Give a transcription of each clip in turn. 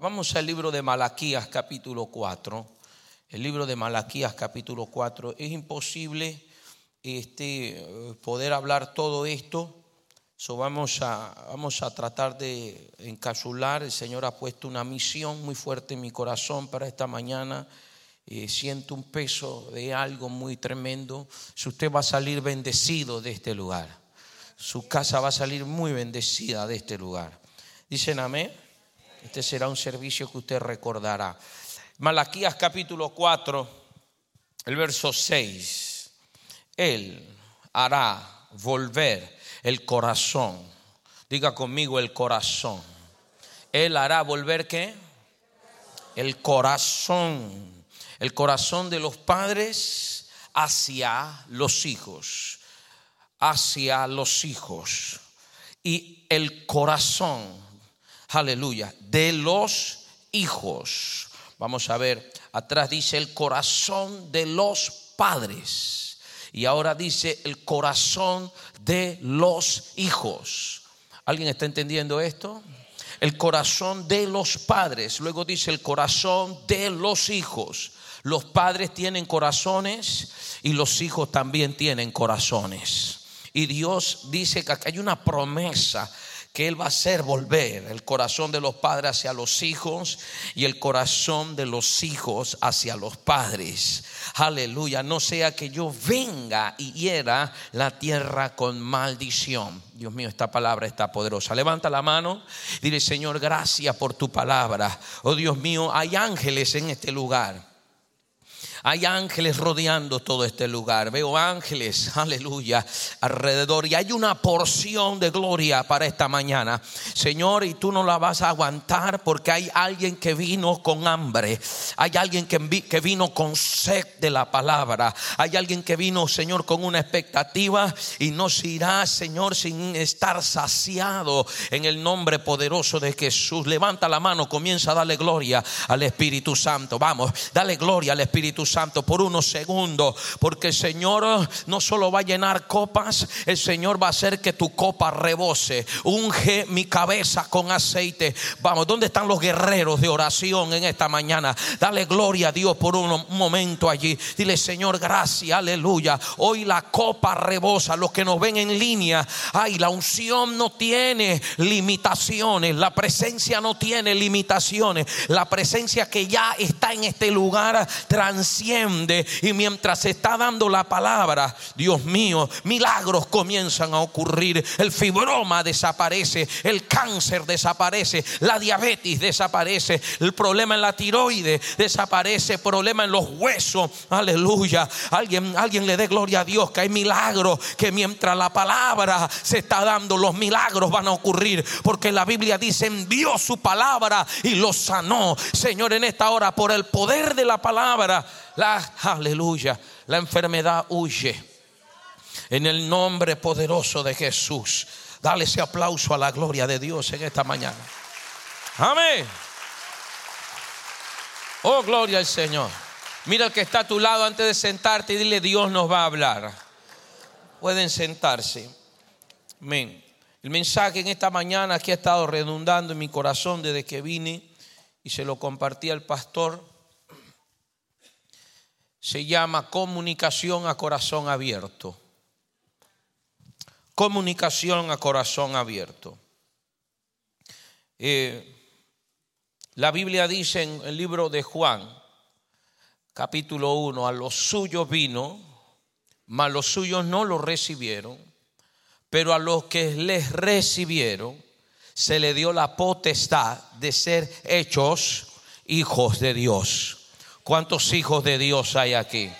Vamos al libro de Malaquías capítulo 4. El libro de Malaquías capítulo 4. Es imposible este, poder hablar todo esto. So vamos, a, vamos a tratar de encapsular. El Señor ha puesto una misión muy fuerte en mi corazón para esta mañana. Eh, siento un peso de algo muy tremendo. Si usted va a salir bendecido de este lugar, su casa va a salir muy bendecida de este lugar. Dicen amén. Este será un servicio que usted recordará. Malaquías capítulo 4, el verso 6. Él hará volver el corazón. Diga conmigo el corazón. Él hará volver qué? El corazón. El corazón de los padres hacia los hijos. Hacia los hijos. Y el corazón aleluya, de los hijos. Vamos a ver, atrás dice el corazón de los padres. Y ahora dice el corazón de los hijos. ¿Alguien está entendiendo esto? El corazón de los padres. Luego dice el corazón de los hijos. Los padres tienen corazones y los hijos también tienen corazones. Y Dios dice que hay una promesa que Él va a hacer volver el corazón de los padres hacia los hijos y el corazón de los hijos hacia los padres. Aleluya, no sea que yo venga y hiera la tierra con maldición. Dios mío, esta palabra está poderosa. Levanta la mano, dile Señor, gracias por tu palabra. Oh Dios mío, hay ángeles en este lugar. Hay ángeles rodeando todo este lugar. Veo ángeles, aleluya, alrededor. Y hay una porción de gloria para esta mañana. Señor, y tú no la vas a aguantar porque hay alguien que vino con hambre. Hay alguien que, que vino con sed de la palabra. Hay alguien que vino, Señor, con una expectativa y no se irá, Señor, sin estar saciado en el nombre poderoso de Jesús. Levanta la mano, comienza a darle gloria al Espíritu Santo. Vamos, dale gloria al Espíritu Santo. Santo por unos segundos, porque el Señor no solo va a llenar copas, el Señor va a hacer que tu copa rebose. Unge mi cabeza con aceite. Vamos, ¿dónde están los guerreros de oración en esta mañana? Dale gloria a Dios por un momento allí. Dile, Señor, gracias, aleluya. Hoy la copa rebosa. Los que nos ven en línea, ay, la unción no tiene limitaciones. La presencia no tiene limitaciones. La presencia que ya está en este lugar y mientras se está dando la palabra, Dios mío, milagros comienzan a ocurrir. El fibroma desaparece, el cáncer desaparece, la diabetes desaparece, el problema en la tiroide desaparece, problema en los huesos. Aleluya. Alguien, alguien le dé gloria a Dios que hay milagros que mientras la palabra se está dando, los milagros van a ocurrir. Porque la Biblia dice, envió su palabra y lo sanó. Señor, en esta hora, por el poder de la palabra, la aleluya, la enfermedad huye. En el nombre poderoso de Jesús. Dale ese aplauso a la gloria de Dios en esta mañana. Amén. Oh, gloria al Señor. Mira el que está a tu lado antes de sentarte y dile, Dios nos va a hablar. Pueden sentarse. Amén. El mensaje en esta mañana que ha estado redundando en mi corazón desde que vine y se lo compartí al pastor se llama comunicación a corazón abierto. Comunicación a corazón abierto. Eh, la Biblia dice en el libro de Juan, capítulo 1, a los suyos vino, mas los suyos no lo recibieron, pero a los que les recibieron se le dio la potestad de ser hechos hijos de Dios. ¿Cuántos hijos de Dios hay aquí?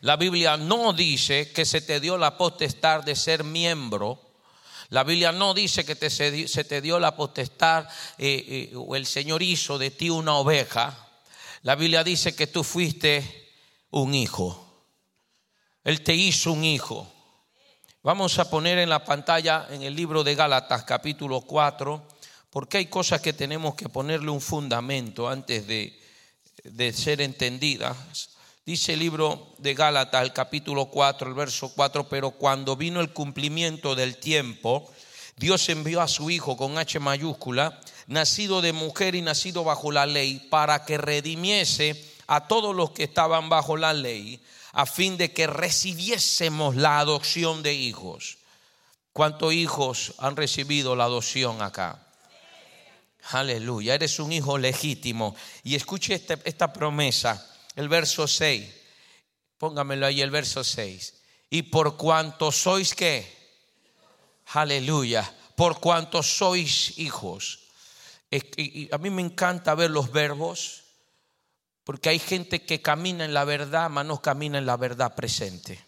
La Biblia no dice que se te dio la potestad de ser miembro. La Biblia no dice que te, se, te dio la potestad eh, eh, o el Señor hizo de ti una oveja. La Biblia dice que tú fuiste un hijo. Él te hizo un hijo. Vamos a poner en la pantalla en el libro de Gálatas capítulo 4, porque hay cosas que tenemos que ponerle un fundamento antes de, de ser entendidas. Dice el libro de Gálatas, el capítulo 4, el verso 4, pero cuando vino el cumplimiento del tiempo, Dios envió a su Hijo con H mayúscula, nacido de mujer y nacido bajo la ley, para que redimiese a todos los que estaban bajo la ley, a fin de que recibiésemos la adopción de hijos. ¿Cuántos hijos han recibido la adopción acá? Aleluya, eres un hijo legítimo. Y escuche esta, esta promesa, el verso 6. Póngamelo ahí, el verso 6. Y por cuanto sois que, aleluya, por cuanto sois hijos. Y a mí me encanta ver los verbos, porque hay gente que camina en la verdad, mas no camina en la verdad presente.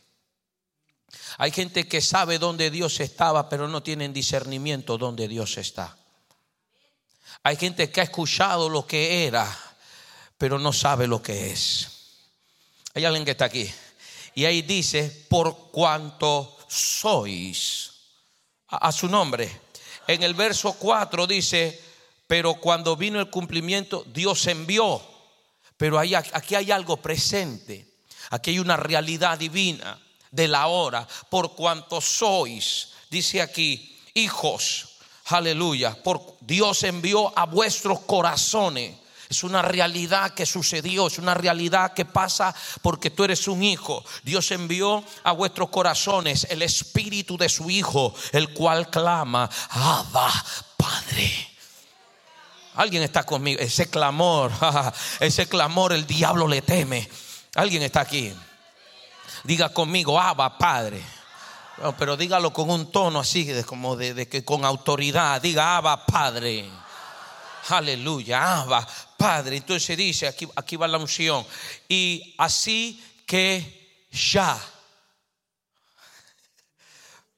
Hay gente que sabe dónde Dios estaba, pero no tienen discernimiento dónde Dios está. Hay gente que ha escuchado lo que era, pero no sabe lo que es. Hay alguien que está aquí. Y ahí dice, por cuanto sois a, su nombre. En el verso 4 dice, pero cuando vino el cumplimiento, Dios envió. Pero aquí hay algo presente. Aquí hay una realidad divina de la hora. Por cuanto sois, dice aquí, hijos. Aleluya. Por Dios envió a vuestros corazones es una realidad que sucedió, es una realidad que pasa porque tú eres un hijo. Dios envió a vuestros corazones el espíritu de su hijo, el cual clama, Abba, Padre. Alguien está conmigo. Ese clamor, ese clamor el diablo le teme. Alguien está aquí. Diga conmigo, Abba, Padre. Pero dígalo con un tono así, como de, que con autoridad. Diga, Abba, Padre. Aleluya, Abba, Padre. Entonces dice, aquí, aquí va la unción. Y así que ya.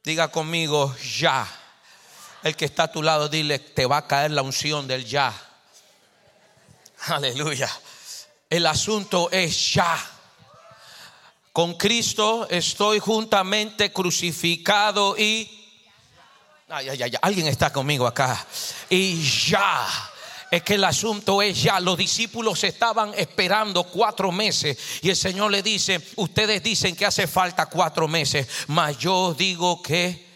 Diga conmigo, ya. El que está a tu lado, dile, te va a caer la unción del ya. Aleluya. El asunto es ya. Con Cristo estoy juntamente crucificado y... Ay, ay, ay, alguien está conmigo acá. Y ya es que el asunto es ya, los discípulos estaban esperando cuatro meses y el Señor le dice, ustedes dicen que hace falta cuatro meses, mas yo digo que...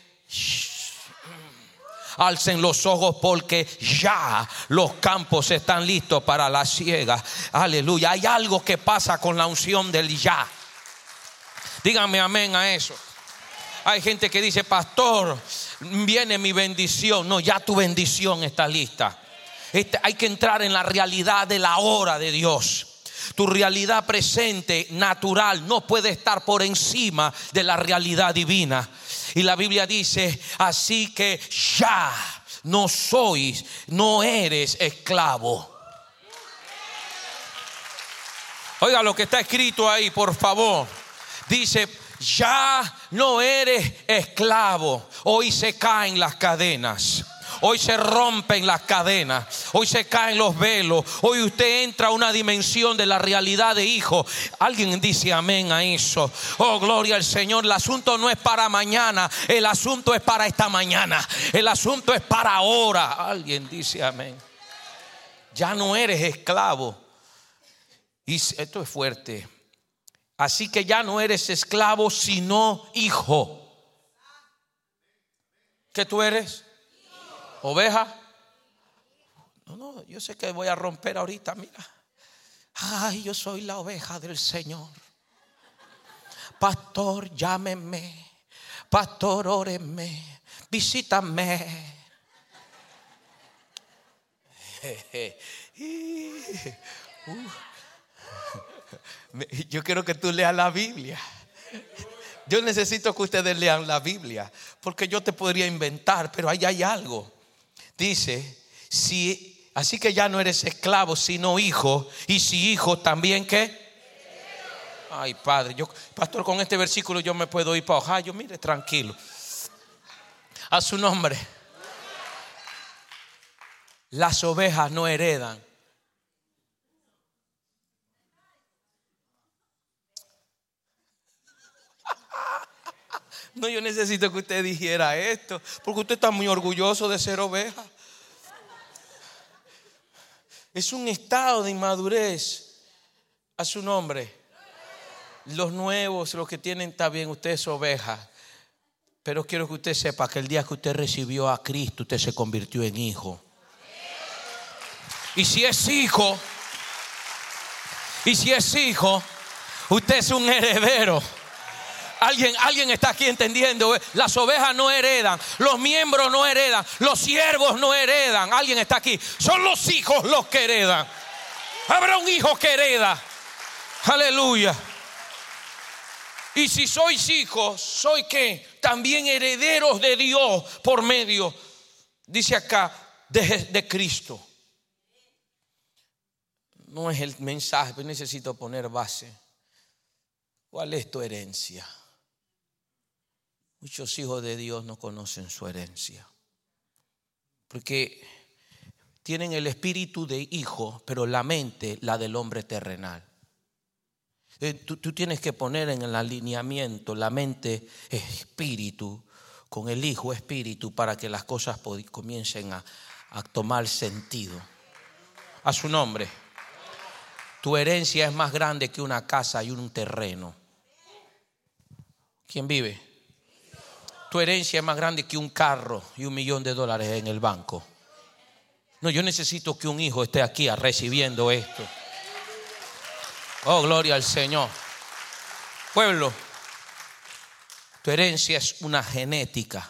alcen los ojos porque ya los campos están listos para la ciega. Aleluya. Hay algo que pasa con la unción del ya. Díganme amén a eso. Hay gente que dice, pastor, viene mi bendición. No, ya tu bendición está lista. Este, hay que entrar en la realidad de la hora de Dios. Tu realidad presente, natural, no puede estar por encima de la realidad divina. Y la Biblia dice, así que ya no sois, no eres esclavo. Oiga lo que está escrito ahí, por favor. Dice, ya no eres esclavo. Hoy se caen las cadenas. Hoy se rompen las cadenas. Hoy se caen los velos. Hoy usted entra a una dimensión de la realidad de hijo. Alguien dice amén a eso. Oh, gloria al Señor. El asunto no es para mañana. El asunto es para esta mañana. El asunto es para ahora. Alguien dice amén. Ya no eres esclavo. Y esto es fuerte. Así que ya no eres esclavo, sino hijo. ¿Qué tú eres? oveja. No, no, yo sé que voy a romper ahorita, mira. Ay, yo soy la oveja del Señor. Pastor, llámeme. Pastor, óreme. Visítame. Yo quiero que tú leas la Biblia. Yo necesito que ustedes lean la Biblia, porque yo te podría inventar, pero ahí hay algo dice, si, así que ya no eres esclavo, sino hijo, y si hijo también que... Ay, padre, yo, pastor, con este versículo yo me puedo ir para Ohio, mire, tranquilo. A su nombre. Las ovejas no heredan. No, yo necesito que usted dijera esto, porque usted está muy orgulloso de ser oveja. Es un estado de inmadurez a su nombre. Los nuevos, los que tienen, está bien, usted es oveja. Pero quiero que usted sepa que el día que usted recibió a Cristo, usted se convirtió en hijo. Y si es hijo, y si es hijo, usted es un heredero. Alguien, alguien está aquí entendiendo. Las ovejas no heredan, los miembros no heredan, los siervos no heredan. Alguien está aquí. Son los hijos los que heredan. Habrá un hijo que hereda. Aleluya. Y si sois hijos, soy que también herederos de Dios por medio, dice acá, de, de Cristo. No es el mensaje, pero necesito poner base. ¿Cuál es tu herencia? Muchos hijos de Dios no conocen su herencia. Porque tienen el espíritu de hijo, pero la mente la del hombre terrenal. Eh, tú, tienes que poner en el alineamiento la mente espíritu con el hijo espíritu para que las cosas comiencen a, a tomar sentido. A su nombre. Tu herencia es más grande que una casa y un terreno. ¿Quién vive? Tu herencia es más grande que un carro y un millón de dólares en el banco. No, yo necesito que un hijo esté aquí recibiendo esto. Oh, gloria al Señor. Pueblo, tu herencia es una genética.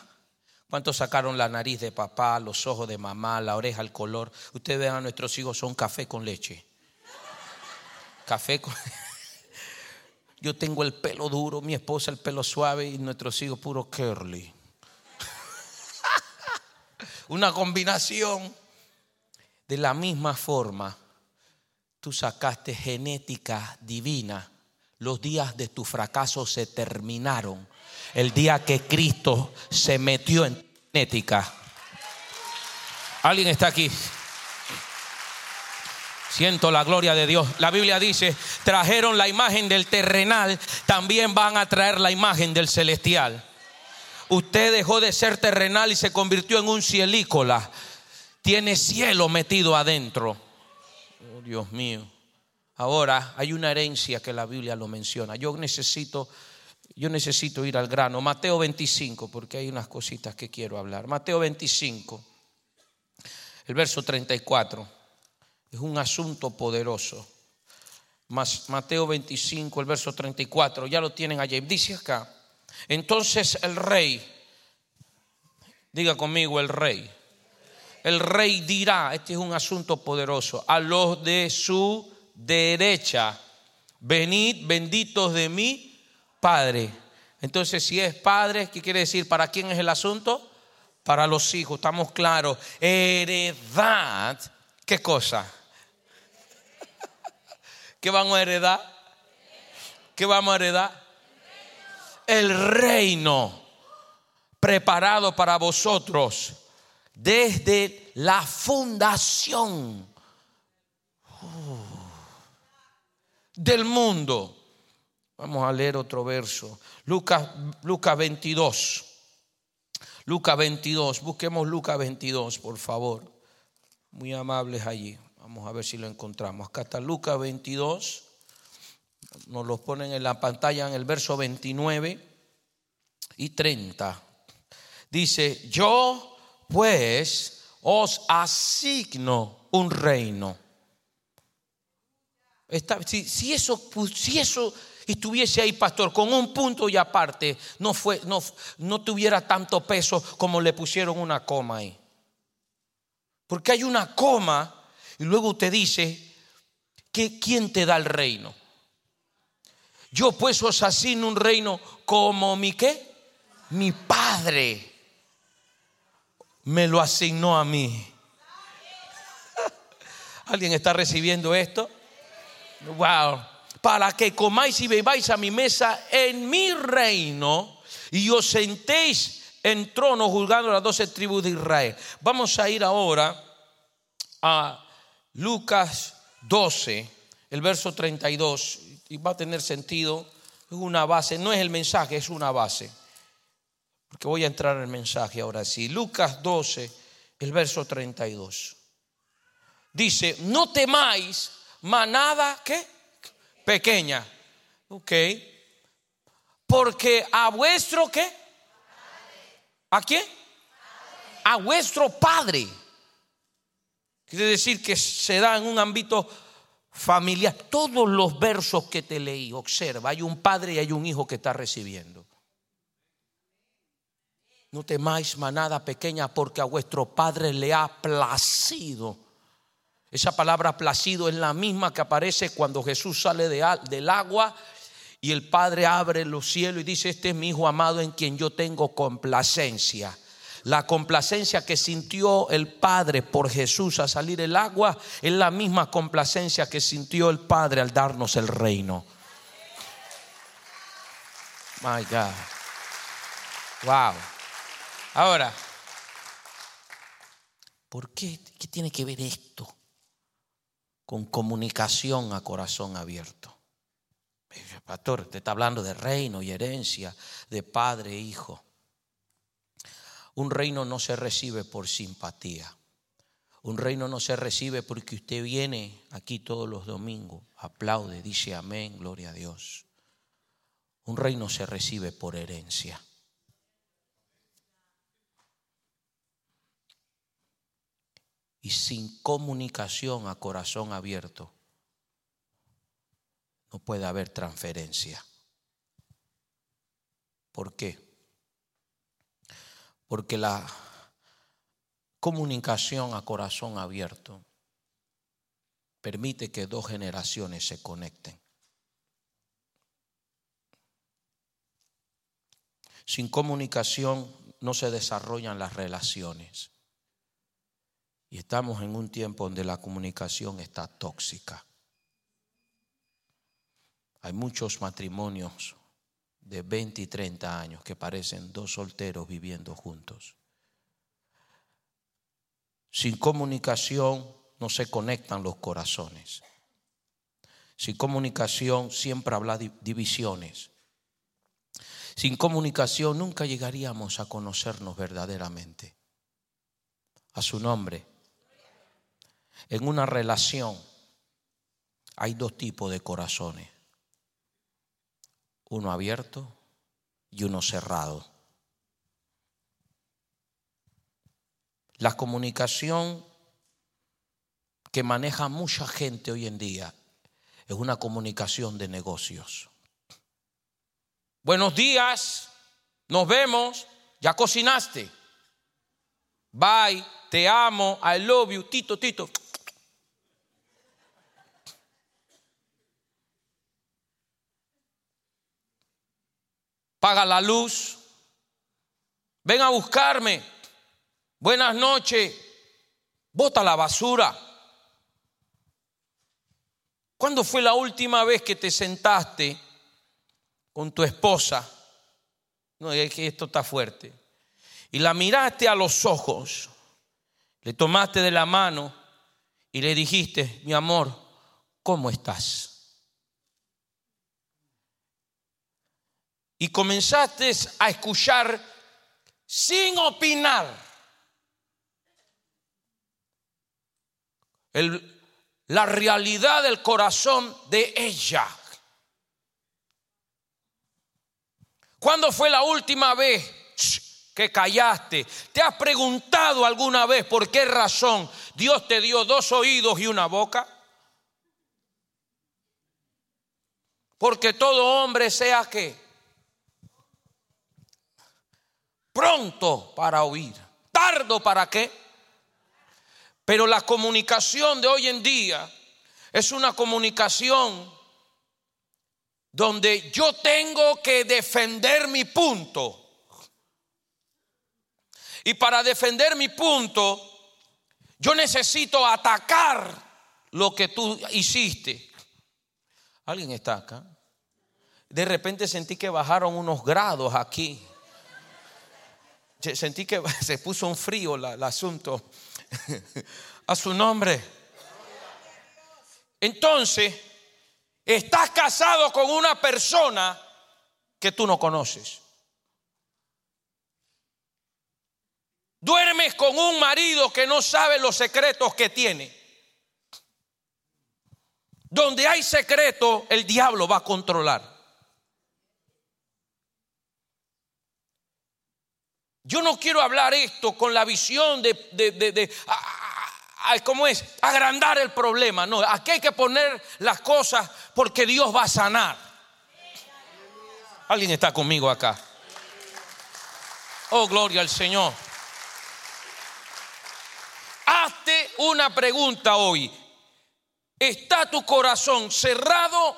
¿Cuántos sacaron la nariz de papá, los ojos de mamá, la oreja, el color? Ustedes vean a nuestros hijos son café con leche. Café con... Yo tengo el pelo duro, mi esposa el pelo suave y nuestros hijos puro curly. Una combinación. De la misma forma, tú sacaste genética divina. Los días de tu fracaso se terminaron. El día que Cristo se metió en genética. ¿Alguien está aquí? Siento la gloria de Dios. La Biblia dice, trajeron la imagen del terrenal, también van a traer la imagen del celestial. Usted dejó de ser terrenal y se convirtió en un cielícola. Tiene cielo metido adentro. Oh, Dios mío. Ahora hay una herencia que la Biblia lo menciona. Yo necesito yo necesito ir al grano. Mateo 25, porque hay unas cositas que quiero hablar. Mateo 25, el verso 34 es un asunto poderoso. Mateo 25, el verso 34, ya lo tienen allí. Dice acá, entonces el rey, diga conmigo el rey, el rey dirá, este es un asunto poderoso, a los de su derecha, venid benditos de mi Padre. Entonces, si es Padre, ¿qué quiere decir? ¿Para quién es el asunto? Para los hijos, estamos claros. Heredad, ¿qué cosa? ¿Qué vamos a heredar? ¿Qué vamos a heredar? El reino preparado para vosotros desde la fundación uh, del mundo. Vamos a leer otro verso. Lucas, Lucas 22. Lucas 22. Busquemos Lucas 22, por favor. Muy amables allí. Vamos a ver si lo encontramos. Acá está Lucas 22. Nos lo ponen en la pantalla en el verso 29 y 30. Dice, yo pues os asigno un reino. si, eso, si eso estuviese ahí, pastor, con un punto y aparte, no, fue, no, no tuviera tanto peso como le pusieron una coma ahí. Porque hay una coma y luego te dice que quién te da el reino. Yo pues os asigno un reino como mi qué? Mi padre me lo asignó a mí. ¿Alguien está recibiendo esto? Wow. Para que comáis y bebáis a mi mesa en mi reino y os sentéis en trono juzgando las doce tribus de Israel. Vamos a ir ahora a Lucas 12, el verso 32, y va a tener sentido, es una base, no es el mensaje, es una base. Porque voy a entrar en el mensaje ahora sí. Lucas 12, el verso 32. Dice, no temáis manada que pequeña. Ok. Porque a vuestro qué? ¿A quién? A vuestro Padre Quiere decir que se da en un ámbito familiar. Todos los versos que te leí, observa, hay un padre y hay un hijo que está recibiendo. No temáis manada pequeña porque a vuestro Padre le ha placido. Esa palabra placido es la misma que aparece cuando Jesús sale del agua y el Padre abre los cielos y dice, este es mi Hijo amado en quien yo tengo complacencia. La complacencia que sintió el Padre por Jesús a salir el agua es la misma complacencia que sintió el Padre al darnos el reino. My God. Wow. Ahora, ¿por qué? ¿Qué tiene que ver esto con comunicación a corazón abierto? Pastor, te está hablando de reino y herencia, de padre e hijo. Un reino no se recibe por simpatía. Un reino no se recibe porque usted viene aquí todos los domingos, aplaude, dice amén, gloria a Dios. Un reino se recibe por herencia. Y sin comunicación a corazón abierto, no puede haber transferencia. ¿Por qué? Porque la comunicación a corazón abierto permite que dos generaciones se conecten. Sin comunicación no se desarrollan las relaciones. Y estamos en un tiempo donde la comunicación está tóxica. Hay muchos matrimonios de 20 y 30 años que parecen dos solteros viviendo juntos. Sin comunicación no se conectan los corazones. Sin comunicación siempre habla divisiones. Sin comunicación nunca llegaríamos a conocernos verdaderamente. A su nombre. En una relación hay dos tipos de corazones uno abierto y uno cerrado. La comunicación que maneja mucha gente hoy en día es una comunicación de negocios. Buenos días, nos vemos, ya cocinaste. Bye, te amo, I love you, Tito, Tito. Paga la luz, ven a buscarme, buenas noches, bota la basura. ¿Cuándo fue la última vez que te sentaste con tu esposa? No, es que esto está fuerte. Y la miraste a los ojos, le tomaste de la mano y le dijiste, mi amor, ¿cómo estás? Y comenzaste a escuchar sin opinar la realidad del corazón de ella. ¿Cuándo fue la última vez que callaste? ¿Te has preguntado alguna vez por qué razón Dios te dio dos oídos y una boca? Porque todo hombre sea que pronto para oír, tardo para qué. Pero la comunicación de hoy en día es una comunicación donde yo tengo que defender mi punto. Y para defender mi punto, yo necesito atacar lo que tú hiciste. ¿Alguien está acá? De repente sentí que bajaron unos grados aquí sentí que se puso un frío el asunto. A su nombre. Entonces, estás casado con una persona que tú no conoces. Duermes con un marido que no sabe los secretos que tiene. Donde hay secreto, el diablo va a controlar. Yo no quiero hablar esto con la visión de, ¿cómo es? Agrandar el problema. No, aquí hay que poner las cosas porque Dios va a sanar. Alguien está conmigo acá. Oh, gloria al Señor. Hazte una pregunta hoy. ¿Está tu corazón cerrado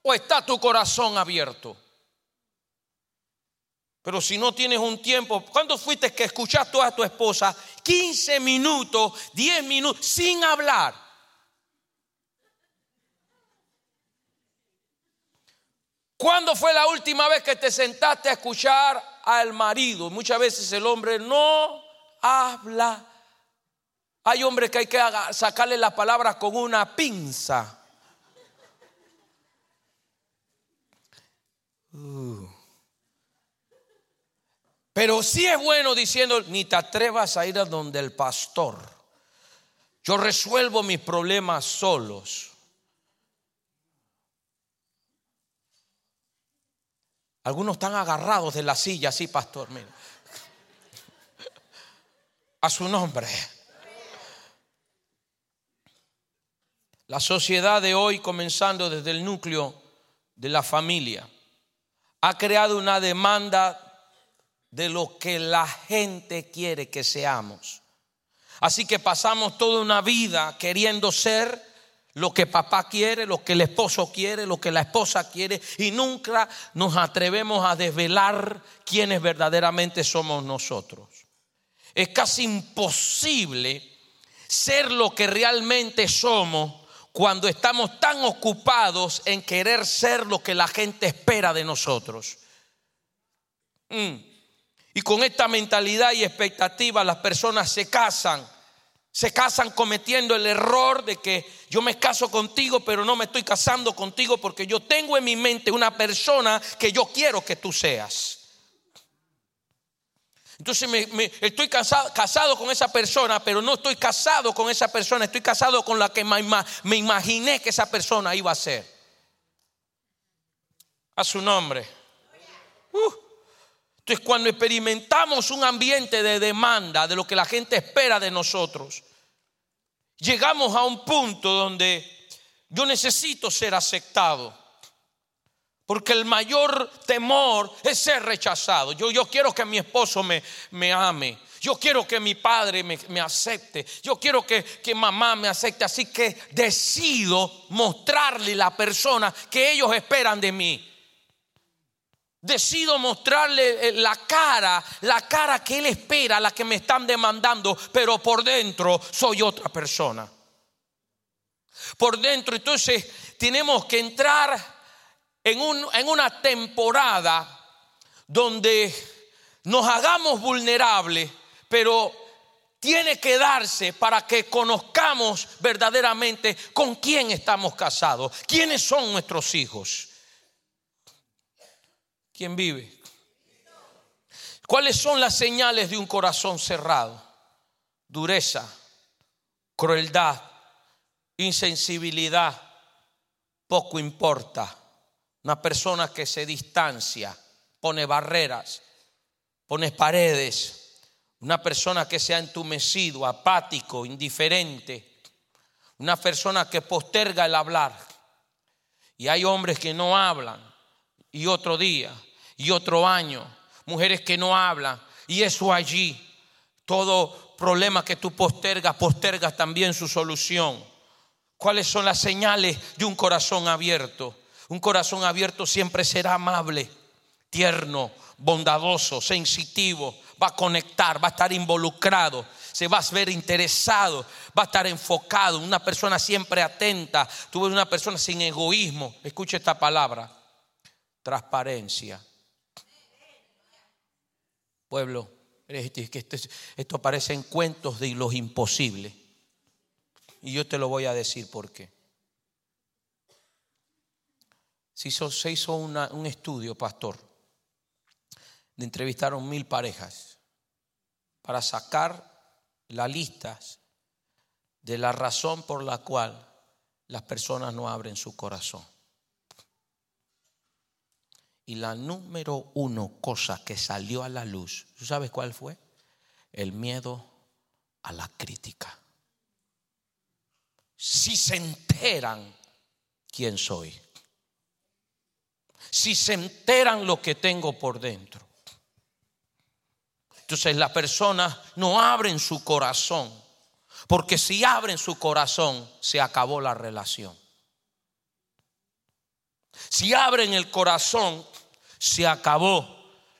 o está tu corazón abierto? Pero si no tienes un tiempo, ¿cuándo fuiste que escuchaste a tu esposa 15 minutos, 10 minutos sin hablar? ¿Cuándo fue la última vez que te sentaste a escuchar al marido? Muchas veces el hombre no habla. Hay hombres que hay que sacarle las palabras con una pinza. Uh. Pero sí es bueno diciendo, ni te atrevas a ir a donde el pastor. Yo resuelvo mis problemas solos. Algunos están agarrados de la silla, sí, pastor. Mira. A su nombre. La sociedad de hoy, comenzando desde el núcleo de la familia, ha creado una demanda de lo que la gente quiere que seamos. Así que pasamos toda una vida queriendo ser lo que papá quiere, lo que el esposo quiere, lo que la esposa quiere, y nunca nos atrevemos a desvelar quiénes verdaderamente somos nosotros. Es casi imposible ser lo que realmente somos cuando estamos tan ocupados en querer ser lo que la gente espera de nosotros. Mm. Y con esta mentalidad y expectativa las personas se casan. Se casan cometiendo el error de que yo me caso contigo, pero no me estoy casando contigo porque yo tengo en mi mente una persona que yo quiero que tú seas. Entonces me, estoy casado, con esa persona, pero no estoy casado con esa persona, estoy casado con la que me, imaginé que esa persona iba a ser. A su nombre. Uh. Entonces, cuando experimentamos un ambiente de demanda de lo que la gente espera de nosotros, llegamos a un punto donde yo necesito ser aceptado. Porque el mayor temor es ser rechazado. Yo, yo quiero que mi esposo me, me ame. Yo quiero que mi padre me, me acepte. Yo quiero que, que, mamá me acepte. Así que decido mostrarle la persona que ellos esperan de mí. Decido mostrarle eh, la cara, la cara que Él espera, la que me están demandando, pero por dentro soy otra persona. Por dentro, entonces tenemos que entrar en, en una temporada donde nos hagamos vulnerables, pero tiene que darse para que conozcamos verdaderamente con quién estamos casados, quiénes son nuestros hijos. ¿Quién vive? ¿Cuáles son las señales de un corazón cerrado? Dureza, crueldad, insensibilidad, poco importa. Una persona que se distancia, pone barreras, pone paredes. Una persona que se ha entumecido, apático, indiferente. Una persona que posterga el hablar. Y hay hombres que no hablan y otro día y otro año. Mujeres que no hablan y eso allí. Todo problema que tú postergas, postergas también su solución. ¿Cuáles son las señales de un corazón abierto? Un corazón abierto siempre será amable, tierno, bondadoso, sensitivo, va a conectar, va a estar involucrado, se va a ver interesado, va a estar enfocado, una persona siempre atenta, tú ves una persona sin egoísmo, escucha esta palabra, transparencia. Pueblo, esto, aparece en cuentos de los imposibles. Y yo te lo voy a decir por qué. Se hizo, se hizo un estudio, pastor, de entrevistaron mil parejas para sacar las listas de la razón por la cual las personas no abren su corazón. Y la número uno cosa que salió a la luz, ¿tú sabes cuál fue? El miedo a la crítica. si se enteran quién soy. Si se enteran lo que tengo por dentro. Entonces las personas no abren su corazón, porque si abren su corazón se acabó la relación. Si abren el corazón se acabó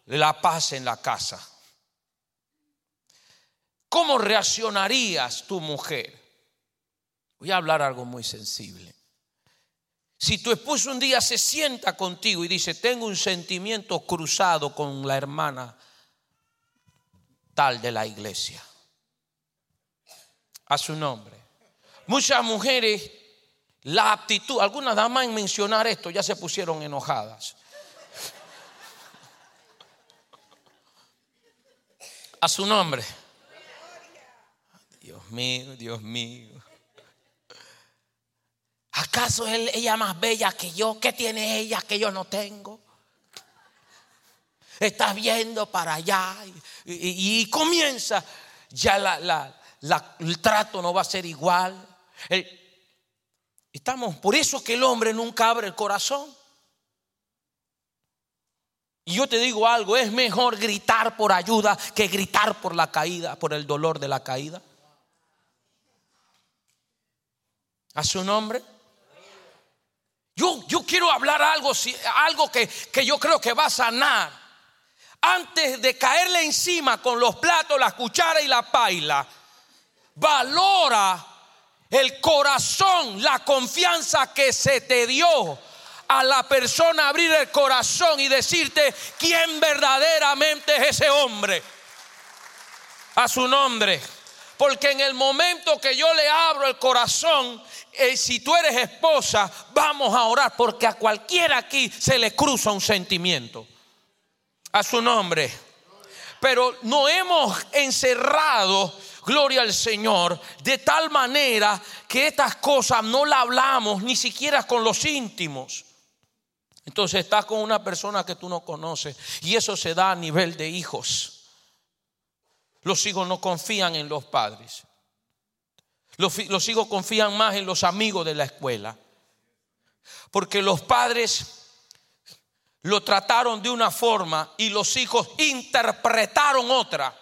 la paz en la casa. ¿Cómo reaccionarías tu mujer? Voy a hablar algo muy sensible. Si tu esposo un día se sienta contigo y dice, tengo un sentimiento cruzado con la hermana tal de la iglesia, a su nombre. Muchas mujeres, la aptitud, algunas damas en mencionar esto ya se pusieron enojadas. A su nombre. Dios mío, Dios mío. ¿Acaso es ella más bella que yo? ¿Qué tiene ella que yo no tengo? Estás viendo para allá y, comienza. Ya la, el trato no va a ser igual. estamos, por eso que el hombre nunca abre el corazón. Y yo te digo algo, es mejor gritar por ayuda que gritar por la caída, por el dolor de la caída. A su nombre. Yo, yo quiero hablar algo, algo que, que yo creo que va a sanar. Antes de caerle encima con los platos, la cuchara y la paila, valora el corazón, la confianza que se te dio a la persona abrir el corazón y decirte quién verdaderamente es ese hombre. A su nombre. Porque en el momento que yo le abro el corazón, eh, si tú eres esposa, vamos a orar porque a cualquiera aquí se le cruza un sentimiento. A su nombre. Pero no hemos encerrado, gloria al Señor, de tal manera que estas cosas no las hablamos ni siquiera con los íntimos. Entonces estás con una persona que tú no conoces y eso se da a nivel de hijos. Los hijos no confían en los padres. Los, hijos confían más en los amigos de la escuela. Porque los padres lo trataron de una forma y los hijos interpretaron otra.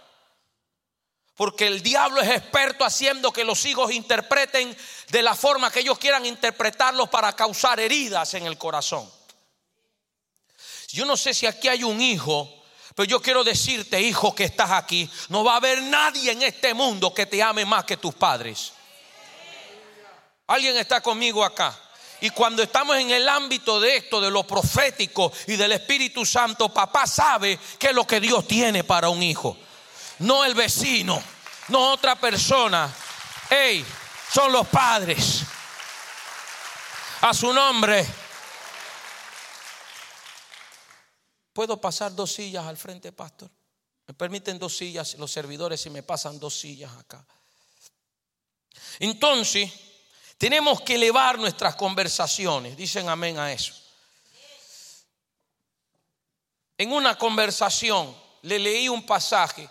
Porque el diablo es experto haciendo que los hijos interpreten de la forma que ellos quieran interpretarlos para causar heridas en el corazón. Yo no sé si aquí hay un hijo pero yo quiero decirte, hijo que estás aquí, no va a haber nadie en este mundo que te ame más que tus padres. Alguien está conmigo acá. Y cuando estamos en el ámbito de esto, de lo profético y del Espíritu Santo, papá sabe qué es lo que Dios tiene para un hijo. No el vecino, no otra persona. Hey, son los padres. A su nombre. ¿Puedo pasar dos sillas al frente, pastor? Me permiten dos sillas los servidores y me pasan dos sillas acá. Entonces, tenemos que elevar nuestras conversaciones. Dicen amén a eso. En una conversación le leí un pasaje.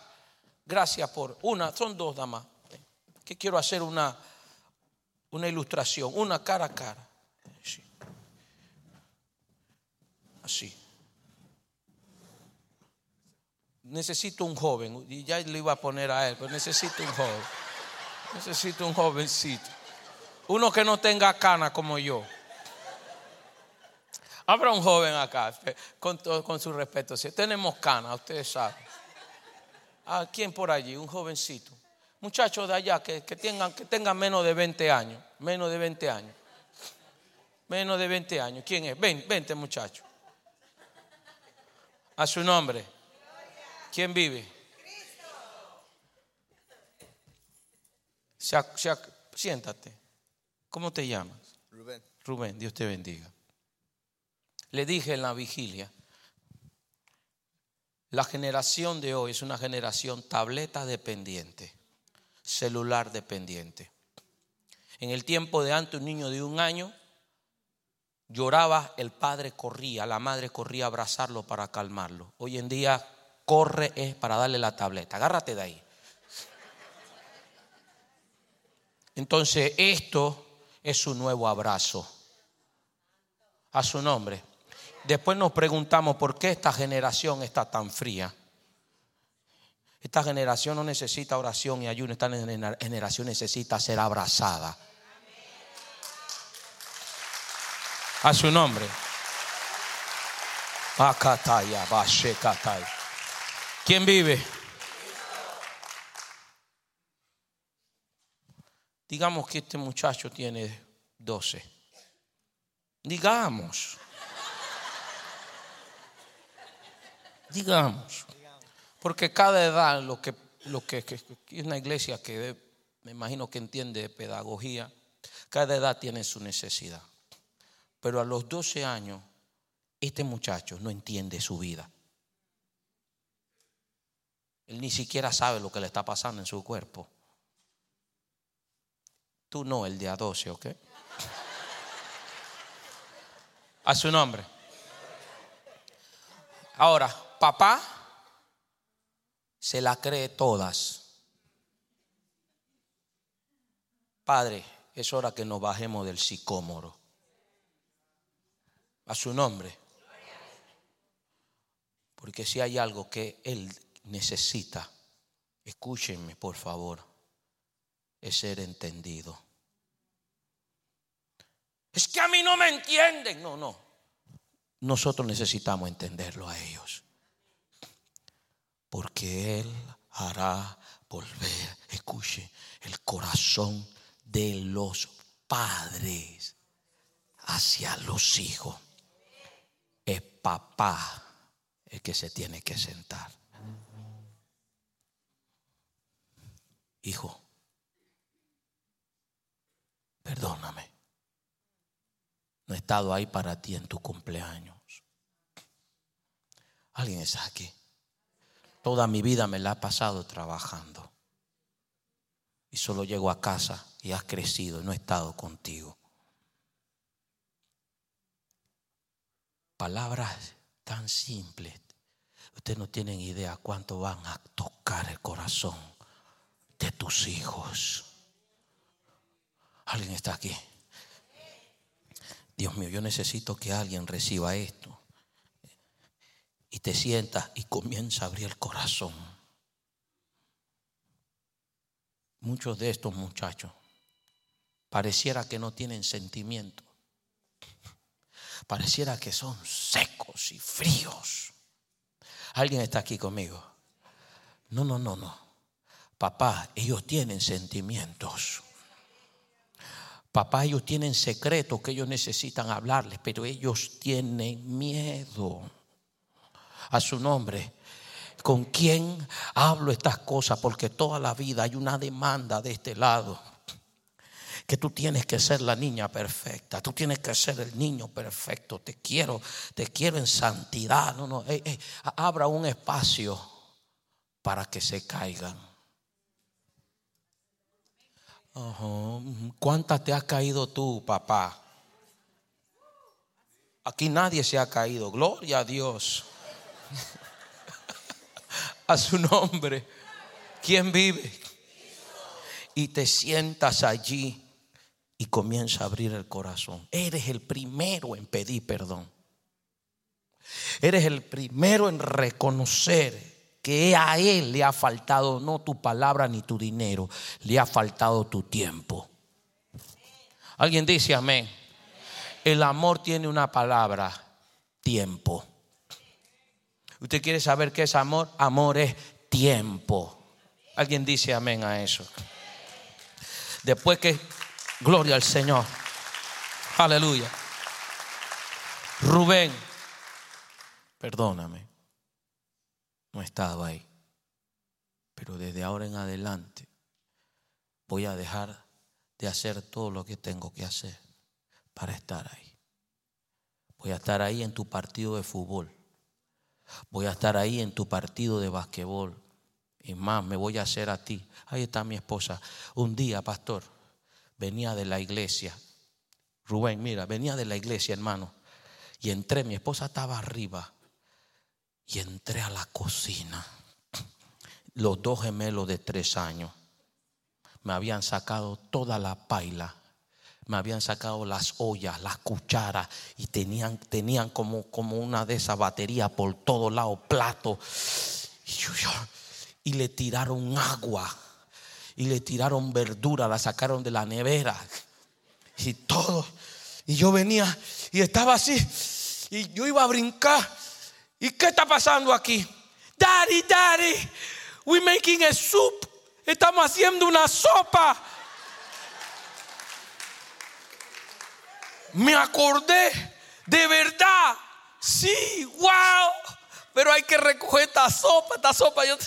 Gracias por una, son dos damas. Que quiero hacer una, una ilustración, una cara a cara. Así. Necesito un joven. Y ya le iba a poner a él, pero necesito un joven. Necesito un jovencito. Uno que no tenga cana como yo. Habrá un joven acá, con, con su respeto. Si tenemos cana, ustedes saben. ¿A quién por allí? Un jovencito. Muchachos de allá que, tengan, que tengan menos de 20 años. Menos de 20 años. Menos de 20 años. ¿Quién es? Ven, vente muchacho. A su nombre. ¿Quién vive? siéntate. ¿Cómo te llamas? Rubén. Rubén, Dios te bendiga. Le dije en la vigilia, la generación de hoy es una generación tableta dependiente, celular dependiente. En el tiempo de antes, un niño de un año lloraba, el padre corría, la madre corría a abrazarlo para calmarlo. Hoy en día corre es para darle la tableta. Agárrate de ahí. Entonces esto es su nuevo abrazo. A su nombre. Después nos preguntamos por qué esta generación está tan fría. Esta generación no necesita oración y ayuno, esta generación necesita ser abrazada. A su nombre. ¿Quién vive? Digamos que este muchacho tiene 12. Digamos. Digamos. Porque cada edad, lo que, lo que, es una iglesia que me imagino que entiende pedagogía, cada edad tiene su necesidad. Pero a los 12 años, este muchacho no entiende su vida. Él ni siquiera sabe lo que le está pasando en su cuerpo. Tú no, el de a 12, ¿ok? A su nombre. Ahora, papá se la cree todas. Padre, es hora que nos bajemos del sicómoro. A su nombre. Porque si hay algo que Él necesita, escúchenme por favor, es ser entendido. Es que a mí no me entienden. No, no. Nosotros necesitamos entenderlo a ellos porque Él hará volver, escuche, el corazón de los padres hacia los hijos. Es papá el que se tiene que sentar. Hijo, perdóname. No he estado ahí para ti en tu cumpleaños. ¿Alguien está aquí? Toda mi vida me la ha pasado trabajando. Y solo llego a casa y has crecido no he estado contigo. Palabras tan simples. Ustedes no tienen idea cuánto van a tocar el corazón de tus hijos. ¿Alguien está aquí? Dios mío, yo necesito que alguien reciba esto y te sientas y comienza a abrir el corazón. Muchos de estos muchachos pareciera que no tienen sentimiento. Pareciera que son secos y fríos. ¿Alguien está aquí conmigo? No, no, no, no. Papá, ellos tienen sentimientos. Papá, ellos tienen secretos que ellos necesitan hablarles, pero ellos tienen miedo a su nombre. ¿Con quién hablo estas cosas? Porque toda la vida hay una demanda de este lado. Que tú tienes que ser la niña perfecta, tú tienes que ser el niño perfecto. Te quiero, te quiero en santidad. No, no, abra un espacio para que se caigan. ¿Cuántas te has caído tú, papá? Aquí nadie se ha caído. Gloria a Dios. a su nombre. ¿Quién vive? Y te sientas allí y comienza a abrir el corazón. Eres el primero en pedir perdón. Eres el primero en reconocer que a Él le ha faltado no tu palabra ni tu dinero, le ha faltado tu tiempo. Alguien dice amén. El amor tiene una palabra, tiempo. ¿Usted quiere saber qué es amor? Amor es tiempo. Alguien dice amén a eso. Después que, gloria al Señor. Aleluya. Rubén, perdóname. No he estado ahí. Pero desde ahora en adelante voy a dejar de hacer todo lo que tengo que hacer para estar ahí. Voy a estar ahí en tu partido de fútbol. Voy a estar ahí en tu partido de basquetbol. Y más, me voy a hacer a ti. Ahí está mi esposa. Un día, pastor, venía de la iglesia. Rubén, mira, venía de la iglesia, hermano. Y entré, mi esposa estaba arriba. Y entré a la cocina. Los dos gemelos de tres años me habían sacado toda la paila. me habían sacado las ollas, las cucharas y tenían, tenían como, como una de esas baterías por todos lados, platos. Y, le tiraron agua y le tiraron verdura, la sacaron de la nevera y todo. Y yo venía y estaba así y yo iba a brincar. ¿Y qué está pasando aquí? Daddy, daddy, we making a soup. Estamos haciendo una sopa. me acordé, de verdad, sí, wow, pero hay que recoger esta sopa, esta sopa, yo,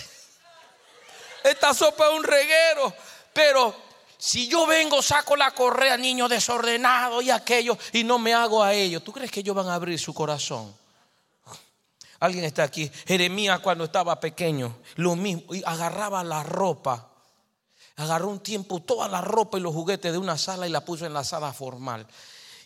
esta sopa es un reguero, pero si yo vengo, saco la correa, niño desordenado y aquello, y no me hago a ellos, ¿tú crees que ellos van a abrir su corazón? Alguien está aquí. Jeremías cuando estaba pequeño, lo mismo, y agarraba la ropa, agarró un tiempo toda la ropa y los juguetes de una sala y la puso en la sala formal.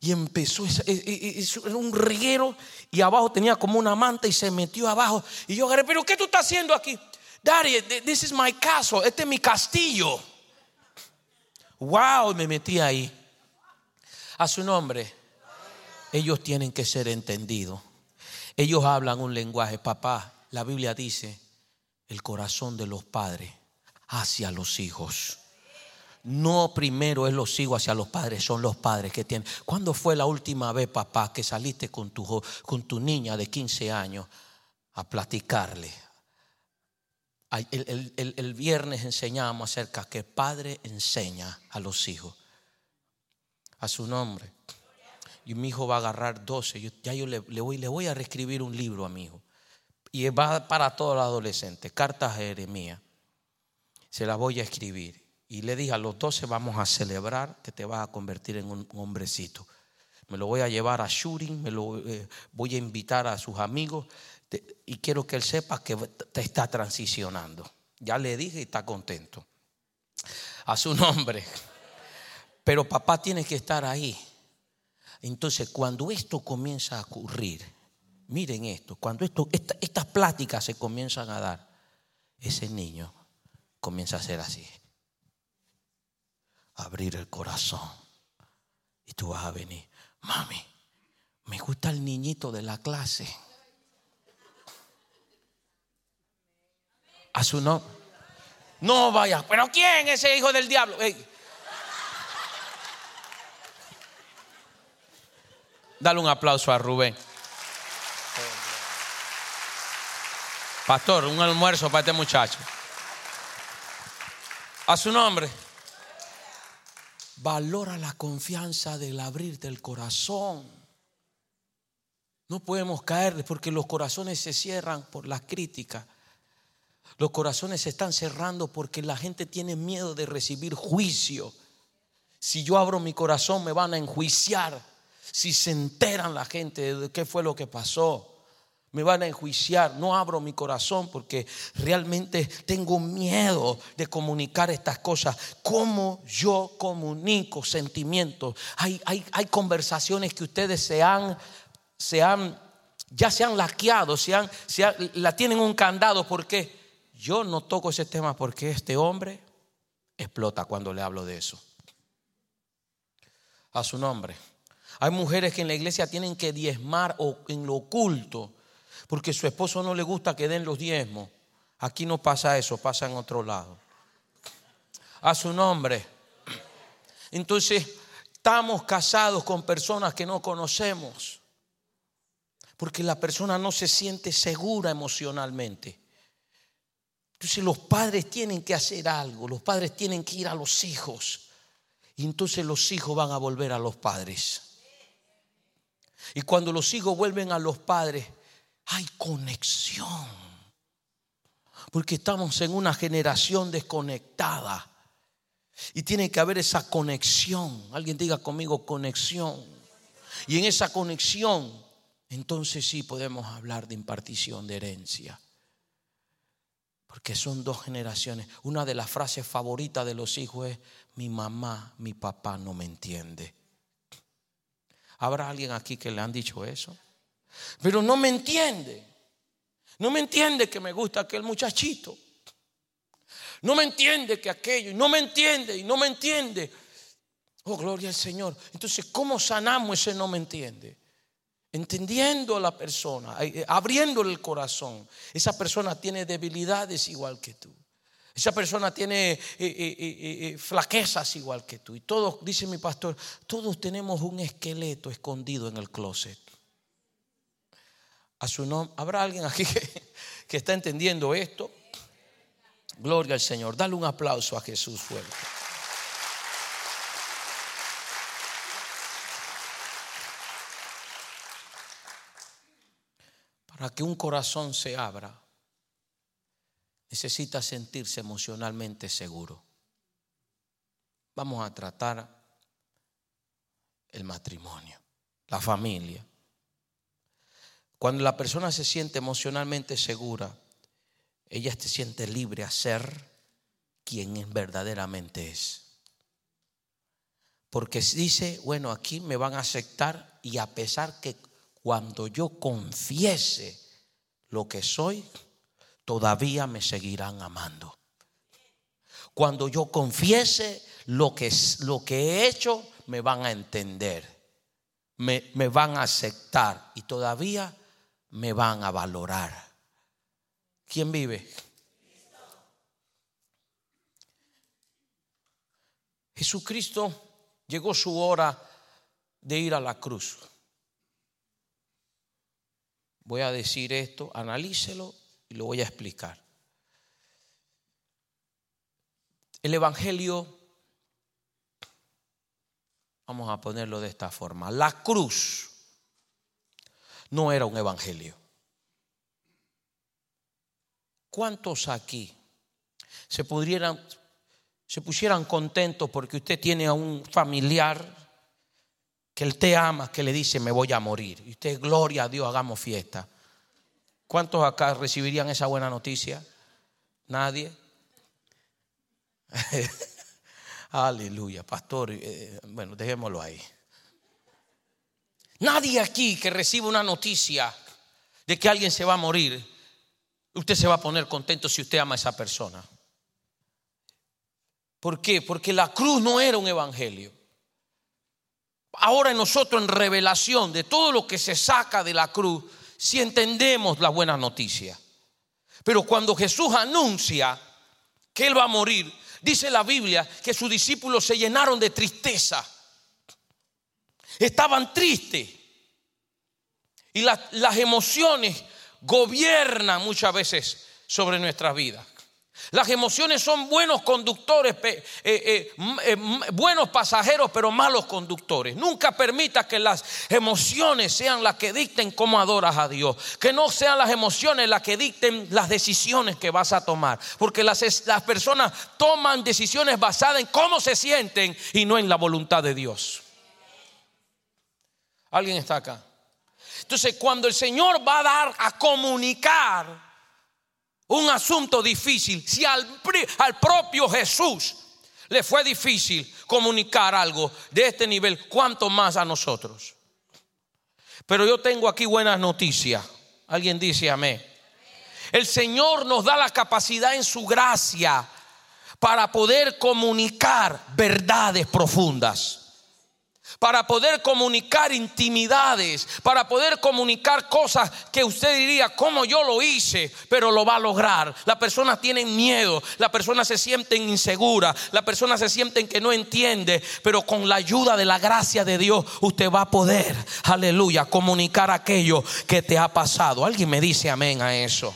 Y empezó, era un reguero y abajo tenía como una manta y se metió abajo. Y yo agarré, pero ¿qué tú estás haciendo aquí? Daddy, this is my castle, este es mi castillo. Wow, me metí ahí. A su nombre, ellos tienen que ser entendidos. Ellos hablan un lenguaje, papá. La Biblia dice, el corazón de los padres hacia los hijos no primero es los hijos hacia los padres, son los padres que tienen. ¿Cuándo fue la última vez, papá, que saliste con tu, con tu niña de 15 años a platicarle? El, viernes enseñamos acerca que padre enseña a los hijos a su nombre. Y mi hijo va a agarrar 12. ya yo le, voy, le voy a reescribir un libro a mi hijo. Y va para todos los adolescentes. Cartas a Jeremías. Se las voy a escribir. Y le dije, a los 12 vamos a celebrar que te vas a convertir en un hombrecito. Me lo voy a llevar a shooting, me lo eh, voy a invitar a sus amigos y quiero que él sepa que te está transicionando. Ya le dije y está contento. A su nombre. Pero papá tiene que estar ahí. Entonces, cuando esto comienza a ocurrir, miren esto, cuando esto, estas pláticas se comienzan a dar, ese niño comienza a ser así abrir el corazón. Y tú vas a venir, mami, me gusta el niñito de la clase. A su no. No vaya, pero ¿quién es ese hijo del diablo? Dale un aplauso a Rubén. Pastor, un almuerzo para este muchacho. A su nombre. Valora la confianza del abrirte el corazón. No podemos caer porque los corazones se cierran por las críticas. Los corazones se están cerrando porque la gente tiene miedo de recibir juicio. Si yo abro mi corazón me van a enjuiciar. Si se enteran la gente de qué fue lo que pasó me van a enjuiciar. No abro mi corazón porque realmente tengo miedo de comunicar estas cosas. ¿Cómo yo comunico sentimientos? Hay, hay, hay conversaciones que ustedes se han, se han ya se han laqueado, se han, se la tienen un candado. porque Yo no toco ese tema porque este hombre explota cuando le hablo de eso. A su nombre. Hay mujeres que en la iglesia tienen que diezmar o en lo oculto porque su esposo no le gusta que den los diezmos. Aquí no pasa eso, pasa en otro lado. A su nombre. Entonces, estamos casados con personas que no conocemos. Porque la persona no se siente segura emocionalmente. Entonces los padres tienen que hacer algo, los padres tienen que ir a los hijos. Y entonces los hijos van a volver a los padres. Y cuando los hijos vuelven a los padres, hay conexión. Porque estamos en una generación desconectada. Y tiene que haber esa conexión. Alguien diga conmigo conexión. Y en esa conexión, entonces sí podemos hablar de impartición de herencia. Porque son dos generaciones. Una de las frases favoritas de los hijos es, mi mamá, mi papá no me entiende. ¿Habrá alguien aquí que le han dicho eso? Pero no me entiende. No me entiende que me gusta aquel muchachito. No me entiende que aquello. Y no me entiende y no me entiende. Oh, gloria al Señor. Entonces, ¿cómo sanamos ese no me entiende? Entendiendo a la persona, eh, abriéndole el corazón. Esa persona tiene debilidades igual que tú. Esa persona tiene eh, eh, flaquezas igual que tú. Y todos, dice mi pastor, todos tenemos un esqueleto escondido en el closet. A su nombre, ¿habrá alguien aquí que, que está entendiendo esto? Gloria al Señor. Dale un aplauso a Jesús fuerte. Para que un corazón se abra, necesita sentirse emocionalmente seguro. Vamos a tratar el matrimonio, la familia. Cuando la persona se siente emocionalmente segura, ella se siente libre a ser quien verdaderamente es. Porque dice, bueno, aquí me van a aceptar y a pesar que cuando yo confiese lo que soy, todavía me seguirán amando. Cuando yo confiese lo que, lo que he hecho, me van a entender, me, me van a aceptar y todavía me van a valorar. ¿Quién vive? Jesucristo llegó su hora de ir a la cruz voy a decir esto, analícelo y lo voy a explicar. El Evangelio, vamos a ponerlo de esta forma, la cruz no era un Evangelio. ¿Cuántos aquí se pudieran, se pusieran contentos porque usted tiene a un familiar que Él te ama, que le dice, me voy a morir. Y usted, gloria a Dios, hagamos fiesta. ¿Cuántos acá recibirían esa buena noticia? Nadie. Aleluya, pastor. Eh, bueno, dejémoslo ahí. Nadie aquí que reciba una noticia de que alguien se va a morir, usted se va a poner contento si usted ama a esa persona. ¿Por qué? Porque la cruz no era un evangelio ahora nosotros en revelación de todo lo que se saca de la cruz, si entendemos la buena noticia. Pero cuando Jesús anuncia que Él va a morir, dice la Biblia que sus discípulos se llenaron de tristeza. Estaban tristes. Y las, las emociones gobiernan muchas veces sobre nuestras vidas. Las emociones son buenos conductores, eh, eh, eh, buenos pasajeros, pero malos conductores. Nunca permita que las emociones sean las que dicten cómo adoras a Dios. Que no sean las emociones las que dicten las decisiones que vas a tomar. Porque las, las personas toman decisiones basadas en cómo se sienten y no en la voluntad de Dios. ¿Alguien está acá? Entonces, cuando el Señor va a dar a comunicar un asunto difícil, si al, al propio Jesús le fue difícil comunicar algo de este nivel, ¿cuánto más a nosotros? Pero yo tengo aquí buenas noticias. Alguien dice amén. El Señor nos da la capacidad en su gracia para poder comunicar verdades profundas para poder comunicar intimidades, para poder comunicar cosas que usted diría, como yo lo hice, pero lo va a lograr. La persona tiene miedo, la persona se siente insegura, la persona se siente que no entiende, pero con la ayuda de la gracia de Dios usted va a poder, aleluya, comunicar aquello que te ha pasado. Alguien me dice amén a eso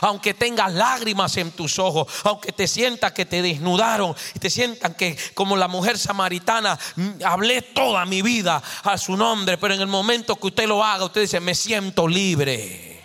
aunque tengas lágrimas en tus ojos, aunque te sientas que te desnudaron y te sientan que como la mujer samaritana mm, hablé toda mi vida a su nombre, pero en el momento que usted lo haga, usted dice, me siento libre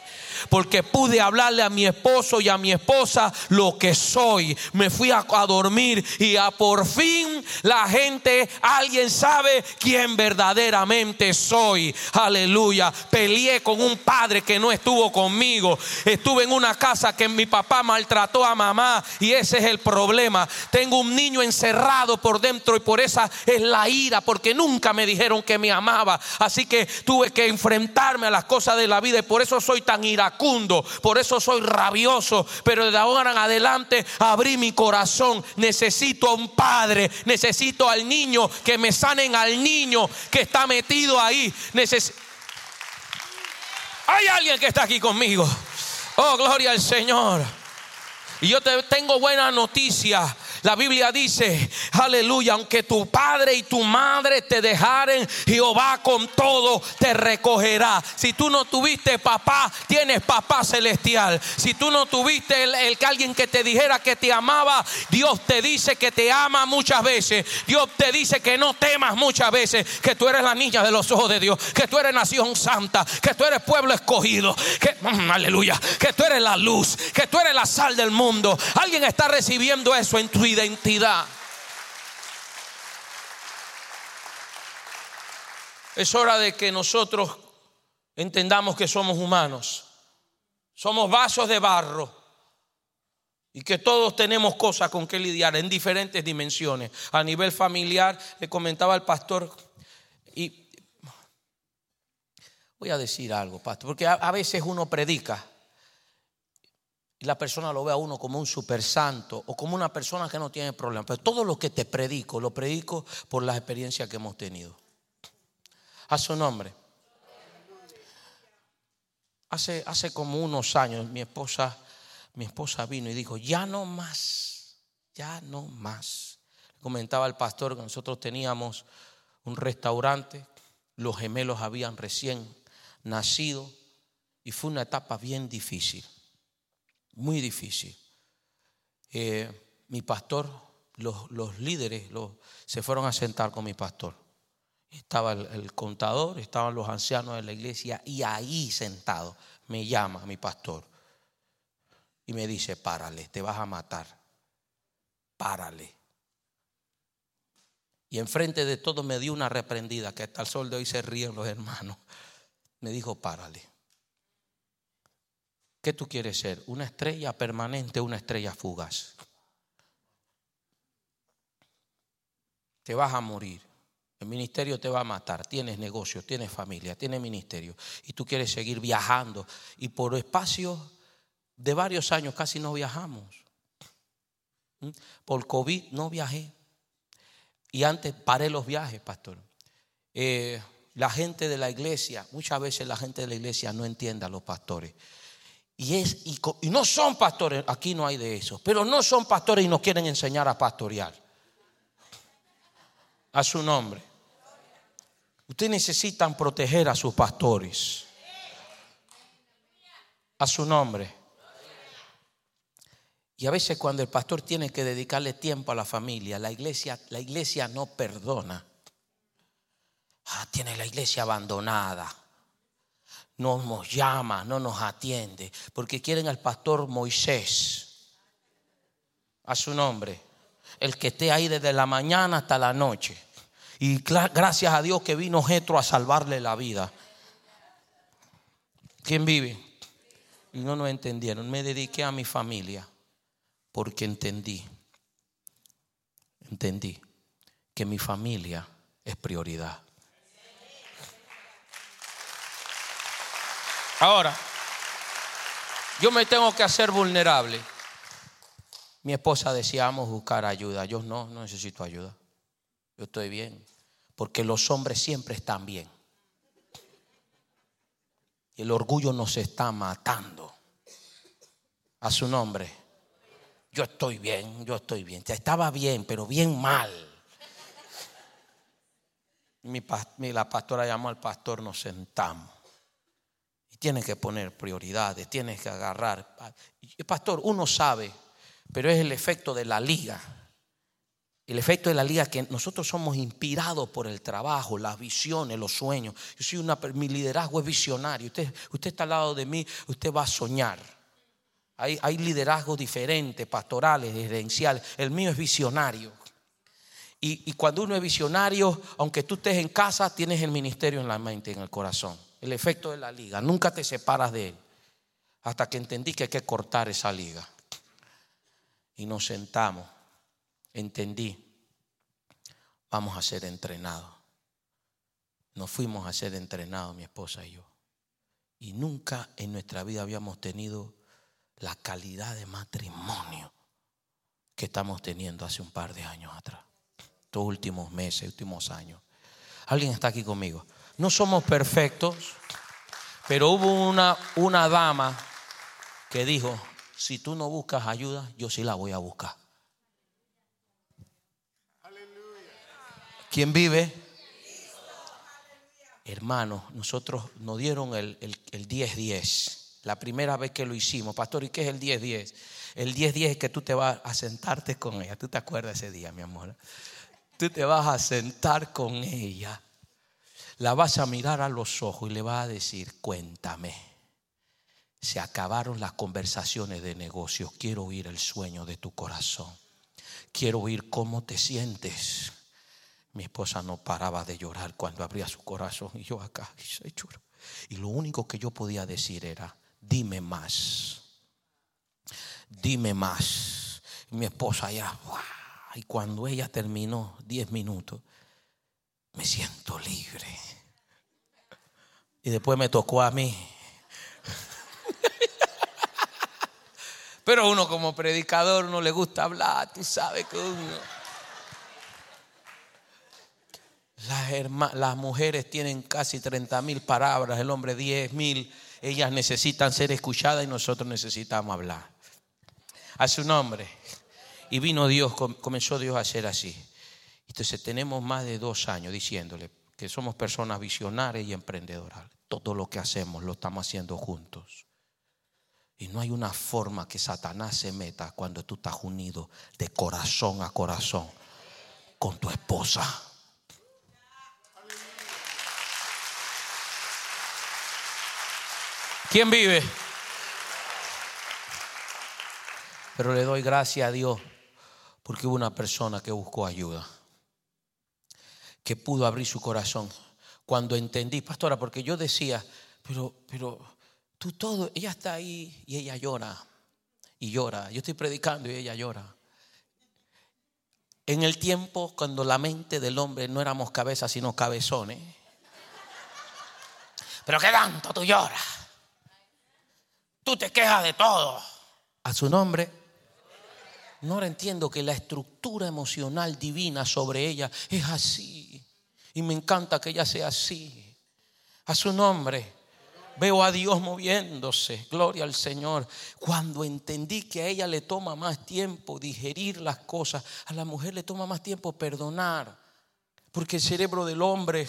porque pude hablarle a mi esposo y a mi esposa lo que soy. Me fui a, dormir y a por fin la gente, alguien sabe quién verdaderamente soy. Aleluya. Peleé con un padre que no estuvo conmigo. Estuve en una casa que mi papá maltrató a mamá y ese es el problema. Tengo un niño encerrado por dentro y por esa es la ira, porque nunca me dijeron que me amaba. Así que tuve que enfrentarme a las cosas de la vida y por eso soy tan iracundo por eso soy rabioso, pero de ahora en adelante abrí mi corazón. Necesito a un padre, necesito al niño, que me sanen al niño que está metido ahí. Hay alguien que está aquí conmigo. Oh, gloria al Señor. Y yo te tengo buena noticia. La Biblia dice, aleluya, aunque tu padre y tu madre te dejaren, Jehová con todo te recogerá. Si tú no tuviste papá, tienes papá celestial. Si tú no tuviste el, que alguien que te dijera que te amaba, Dios te dice que te ama muchas veces. Dios te dice que no temas muchas veces, que tú eres la niña de los ojos de Dios, que tú eres nación santa, que tú eres pueblo escogido, que mm, aleluya, que tú eres la luz, que tú eres la sal del mundo. Alguien está recibiendo eso en tu identidad. Es hora de que nosotros entendamos que somos humanos. Somos vasos de barro. Y que todos tenemos cosas con que lidiar en diferentes dimensiones. A nivel familiar, le comentaba al pastor, y voy a decir algo, pastor, porque a, veces uno predica y la persona lo ve a uno como un super santo o como una persona que no tiene problemas. Pero todo lo que te predico, lo predico por las experiencias que hemos tenido. A su nombre. Hace, hace como unos años mi esposa, mi esposa vino y dijo, ya no más, ya no más. Comentaba el pastor que nosotros teníamos un restaurante, los gemelos habían recién nacido y fue una etapa bien difícil muy difícil. Eh, mi pastor, los, líderes se fueron a sentar con mi pastor. Estaba el, contador, estaban los ancianos de la iglesia y ahí sentado me llama mi pastor y me dice, párale, te vas a matar, párale. Y enfrente de todo me dio una reprendida que hasta el sol de hoy se ríen los hermanos. Me dijo, párale. ¿Qué tú quieres ser? ¿Una estrella permanente o una estrella fugaz? Te vas a morir. El ministerio te va a matar. Tienes negocio, tienes familia, tienes ministerio. Y tú quieres seguir viajando. Y por espacio de varios años casi no viajamos. ¿Mm? Por COVID no viajé. Y antes paré los viajes, pastor. Eh, la gente de la iglesia, muchas veces la gente de la iglesia no entiende a los pastores. Y, es, y, no son pastores, aquí no hay de eso, pero no son pastores y no quieren enseñar a pastorear. A su nombre. Ustedes necesitan proteger a sus pastores. A su nombre. Y a veces cuando el pastor tiene que dedicarle tiempo a la familia, la iglesia, la iglesia no perdona. Ah, tiene la iglesia abandonada no nos llama, no nos atiende, porque quieren al pastor Moisés, a su nombre, el que esté ahí desde la mañana hasta la noche. Y gracias a Dios que vino Jetro a salvarle la vida. ¿Quién vive? Y no nos entendieron. Me dediqué a mi familia porque entendí, entendí que mi familia es prioridad. Ahora, yo me tengo que hacer vulnerable. Mi esposa decía, vamos a buscar ayuda. Yo no, no necesito ayuda. Yo estoy bien. Porque los hombres siempre están bien. Y el orgullo nos está matando. A su nombre. Yo estoy bien, yo estoy bien. Estaba bien, pero bien mal. La pastora llamó al pastor, nos sentamos. Tienes que poner prioridades, tienes que agarrar. Pastor, uno sabe, pero es el efecto de la liga. El efecto de la liga que nosotros somos inspirados por el trabajo, las visiones, los sueños. Yo soy una, mi liderazgo es visionario. Usted, usted está al lado de mí, usted va a soñar. Hay, liderazgos diferentes, pastorales, gerenciales. El mío es visionario. Y, y cuando uno es visionario, aunque tú estés en casa, tienes el ministerio en la mente, en el corazón el efecto de la liga. Nunca te separas de él. Hasta que entendí que hay que cortar esa liga. Y nos sentamos. Entendí. Vamos a ser entrenados. Nos fuimos a ser entrenados, mi esposa y yo. Y nunca en nuestra vida habíamos tenido la calidad de matrimonio que estamos teniendo hace un par de años atrás. Estos últimos meses, últimos años. ¿Alguien está aquí conmigo? No somos perfectos, pero hubo una, una dama que dijo, si tú no buscas ayuda, yo sí la voy a buscar. ¿Quién vive? Hermano, nosotros nos dieron el 10-10. La primera vez que lo hicimos. Pastor, ¿y qué es el 10-10? El 10-10 es que tú te vas a sentarte con ella. ¿Tú te acuerdas ese día, mi amor? Tú te vas a sentar con ella. La vas a mirar a los ojos y le vas a decir, cuéntame. Se acabaron las conversaciones de negocios. Quiero oír el sueño de tu corazón. Quiero oír cómo te sientes. Mi esposa no paraba de llorar cuando abría su corazón y yo acá, y lo único que yo podía decir era, dime más, dime más. mi esposa allá, y cuando ella terminó diez minutos, me siento libre. Y después me tocó a mí. Pero uno como predicador no le gusta hablar, tú sabes que uno... Las, las mujeres tienen casi 30 mil palabras, el hombre 10 mil. Ellas necesitan ser escuchadas y nosotros necesitamos hablar. A su nombre. Y vino Dios, comenzó Dios a hacer así. Entonces tenemos más de dos años diciéndole que somos personas visionarias y emprendedoras. Todo lo que hacemos lo estamos haciendo juntos. Y no hay una forma que Satanás se meta cuando tú estás unido de corazón a corazón con tu esposa. ¿Quién vive? Pero le doy gracias a Dios porque hubo una persona que buscó ayuda, que pudo abrir su corazón. Cuando entendí, pastora, porque yo decía, pero, pero tú todo, ella está ahí y ella llora y llora. Yo estoy predicando y ella llora. En el tiempo cuando la mente del hombre no éramos cabezas sino cabezones. Pero qué tanto tú lloras. Tú te quejas de todo. A su nombre. No ahora entiendo que la estructura emocional divina sobre ella es así. Y me encanta que ella sea así. A su nombre. Veo a Dios moviéndose. Gloria al Señor. Cuando entendí que a ella le toma más tiempo digerir las cosas, a la mujer le toma más tiempo perdonar. Porque el cerebro del hombre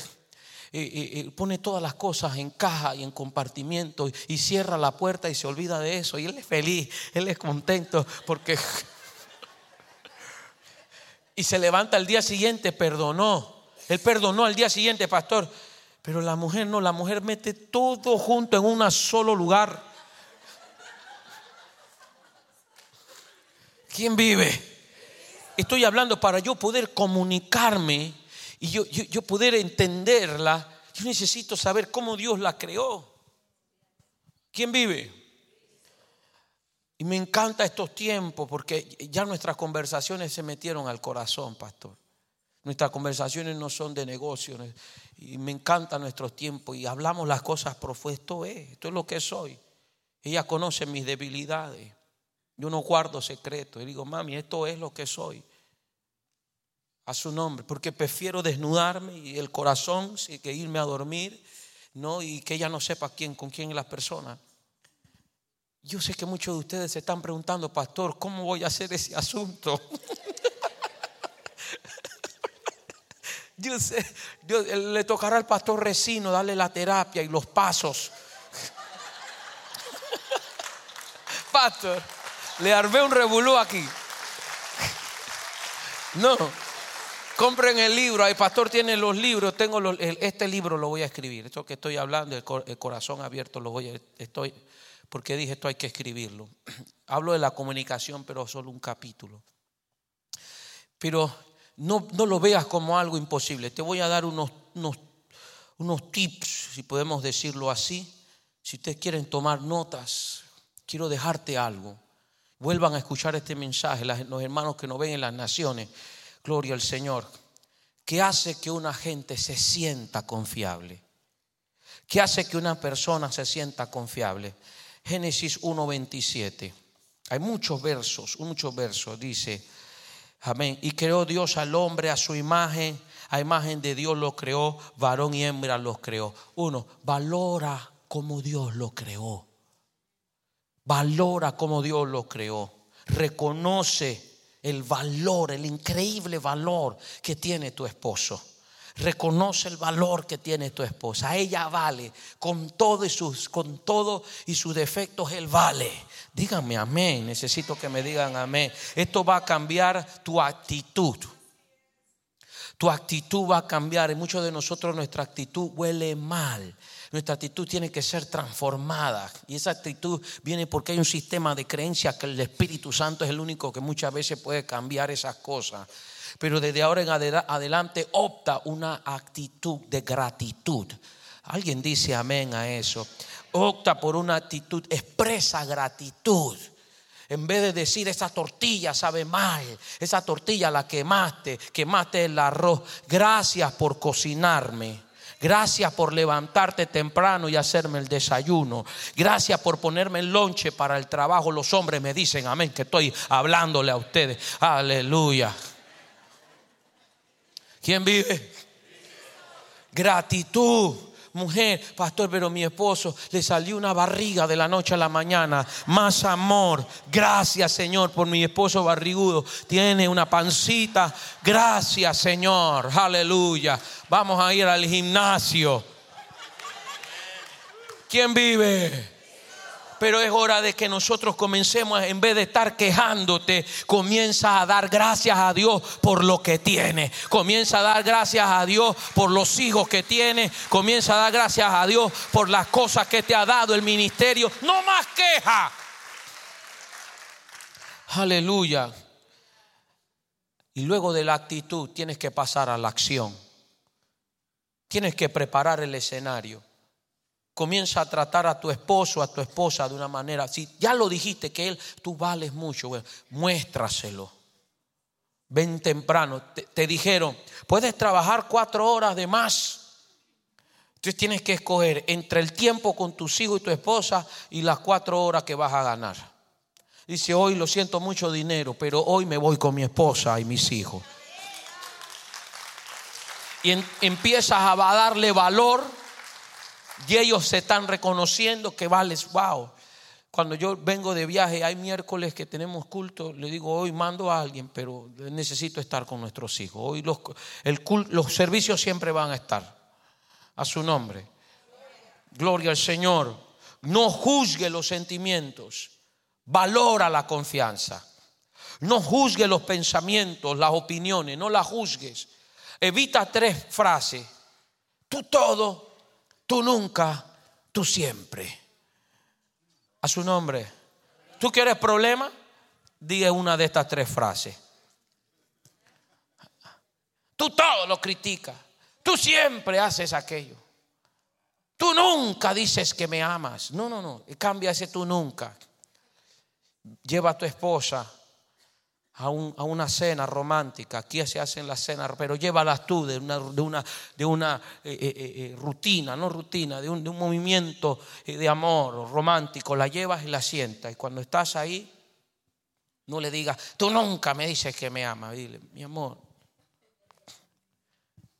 pone todas las cosas en caja y en compartimiento y cierra la puerta y se olvida de eso. Y él es feliz, él es contento porque... y se levanta al día siguiente, perdonó. Él perdonó al día siguiente, pastor. Pero la mujer no, la mujer mete todo junto en un solo lugar. ¿Quién vive? Estoy hablando para yo poder comunicarme y yo, yo, poder entenderla, yo necesito saber cómo Dios la creó. ¿Quién vive? Y me encanta estos tiempos porque ya nuestras conversaciones se metieron al corazón, pastor. Nuestras conversaciones no son de negocios. Y me encanta nuestros tiempos y hablamos las cosas profundas. Esto es, esto es lo que soy. Ella conoce mis debilidades. Yo no guardo secretos. Y digo, mami, esto es lo que soy a su nombre, porque prefiero desnudarme y el corazón que irme a dormir, ¿no? Y que ella no sepa quién, con quién es la persona. Yo sé que muchos de ustedes se están preguntando, pastor, ¿cómo voy a hacer ese asunto? yo sé, le tocará al pastor Resino darle la terapia y los pasos. pastor, le armé un revolú aquí. No. Compren el libro, el pastor tiene los libros, tengo este libro lo voy a escribir. Esto que estoy hablando, el, corazón abierto, lo voy a, estoy, porque dije esto hay que escribirlo. Hablo de la comunicación, pero solo un capítulo. Pero no, no lo veas como algo imposible. Te voy a dar unos, unos, unos tips, si podemos decirlo así. Si ustedes quieren tomar notas, quiero dejarte algo. Vuelvan a escuchar este mensaje, los hermanos que nos ven en las naciones gloria al Señor, que hace que una gente se sienta confiable, ¿Qué hace que una persona se sienta confiable? Génesis 1.27. Hay muchos versos, muchos versos. Dice, amén. Y creó Dios al hombre a su imagen. A imagen de Dios lo creó, varón y hembra los creó. Uno, valora como Dios lo creó. Valora como Dios lo creó. Reconoce el valor, el increíble valor que tiene tu esposo. Reconoce el valor que tiene tu esposa. Ella vale con todo y sus con todo y sus defectos él vale. Díganme amén. Necesito que me digan amén. Esto va a cambiar tu actitud. Tu actitud va a cambiar. Muchos de nosotros nuestra actitud huele mal. Nuestra actitud tiene que ser transformada. Y esa actitud viene porque hay un sistema de creencia que el Espíritu Santo es el único que muchas veces puede cambiar esas cosas pero desde ahora en adelante opta una actitud de gratitud. Alguien dice amén a eso. Opta por una actitud, expresa gratitud. En vez de decir esa tortilla sabe mal, esa tortilla la quemaste, quemaste el arroz. Gracias por cocinarme. Gracias por levantarte temprano y hacerme el desayuno. Gracias por ponerme el lonche para el trabajo. Los hombres me dicen, amén, que estoy hablándole a ustedes. Aleluya. ¿Quién vive? Gratitud. Mujer, pastor, pero mi esposo le salió una barriga de la noche a la mañana. Más amor. Gracias, Señor, por mi esposo barrigudo. Tiene una pancita. Gracias, Señor. Aleluya. Vamos a ir al gimnasio. ¿Quién vive? Pero es hora de que nosotros comencemos, en vez de estar quejándote, comienza a dar gracias a Dios por lo que tiene. Comienza a dar gracias a Dios por los hijos que tiene. Comienza a dar gracias a Dios por las cosas que te ha dado el ministerio. No más queja. Aleluya. Y luego de la actitud tienes que pasar a la acción. Tienes que preparar el escenario. Comienza a tratar a tu esposo, a tu esposa de una manera así. Ya lo dijiste que él, tú vales mucho, muéstraselo. Ven temprano. Te, dijeron, puedes trabajar cuatro horas de más. Entonces tienes que escoger entre el tiempo con tus hijos y tu esposa y las cuatro horas que vas a ganar. Dice, hoy lo siento mucho dinero, pero hoy me voy con mi esposa y mis hijos. Y empiezas a darle valor y ellos se están reconociendo que vales, wow. Cuando yo vengo de viaje, hay miércoles que tenemos culto, le digo, hoy mando a alguien, pero necesito estar con nuestros hijos. Hoy los, el los servicios siempre van a estar. A su nombre. Gloria al Señor. No juzgue los sentimientos. Valora la confianza. No juzgue los pensamientos, las opiniones. No las juzgues. Evita tres frases. Tú todo, tú nunca, tú siempre. A su nombre. ¿Tú quieres problema? Diga una de estas tres frases. Tú todo lo criticas. Tú siempre haces aquello. Tú nunca dices que me amas. No, no, no. Cambia ese tú nunca. Lleva a tu esposa a, una cena romántica. Aquí se hacen las cenas, pero llévalas tú de una, de una, de una eh, eh, eh, rutina, no rutina, de un, de un movimiento de amor romántico. La llevas y la sientas. Y cuando estás ahí, no le digas, tú nunca me dices que me amas. Dile, mi amor,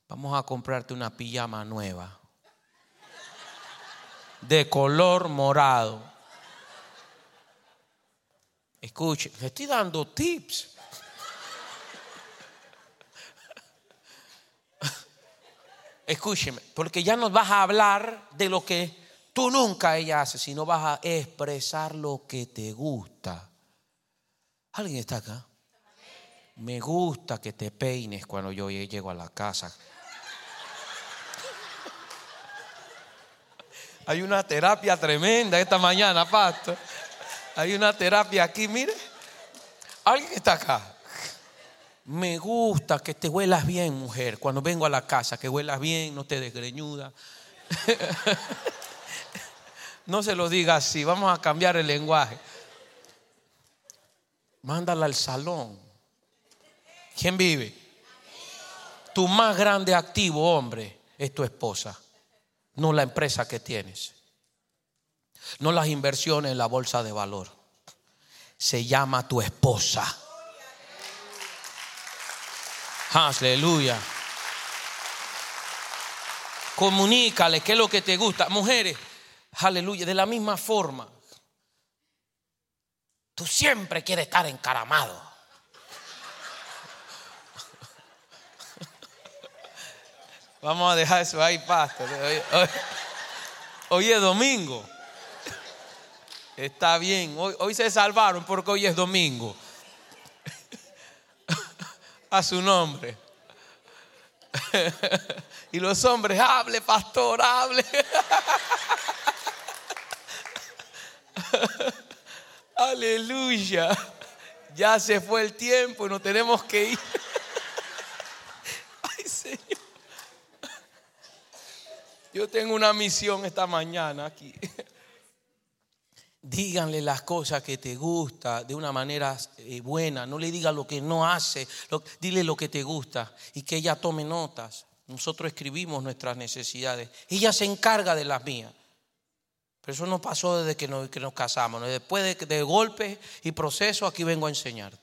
vamos a comprarte una pijama nueva. De color morado. Escuche, le estoy dando tips. Escúcheme, porque ya nos vas a hablar de lo que tú nunca ella hace, sino vas a expresar lo que te gusta. ¿Alguien está acá? Me gusta que te peines cuando yo llego a la casa. Hay una terapia tremenda esta mañana, pastor. Hay una terapia aquí, mire. ¿Alguien está acá? Me gusta que te huelas bien, mujer. Cuando vengo a la casa, que huelas bien, no te desgreñuda. no se lo diga así, vamos a cambiar el lenguaje. Mándala al salón. ¿Quién vive? Tu más grande activo, hombre, es tu esposa. no la empresa que tienes, no las inversiones en la bolsa de valor. Se llama tu esposa. Aleluya. Comunícale qué es lo que te gusta. Mujeres, aleluya, de la misma forma. Tú siempre quieres estar encaramado. Vamos a dejar eso ahí, pastor. Hoy, es domingo. Está bien. Hoy, se salvaron porque hoy es domingo. A su nombre. Y los hombres, hable, pastor, hable. Aleluya. Ya se fue el tiempo y no tenemos que ir. Ay, Señor. Yo tengo una misión esta mañana aquí. Díganle las cosas que te gusta de una manera eh, buena. No le diga lo que no hace. dile lo que te gusta y que ella tome notas. Nosotros escribimos nuestras necesidades. Ella se encarga de las mías. Pero eso no pasó desde que nos, casamos. Después de, de golpes y procesos, aquí vengo a enseñarte.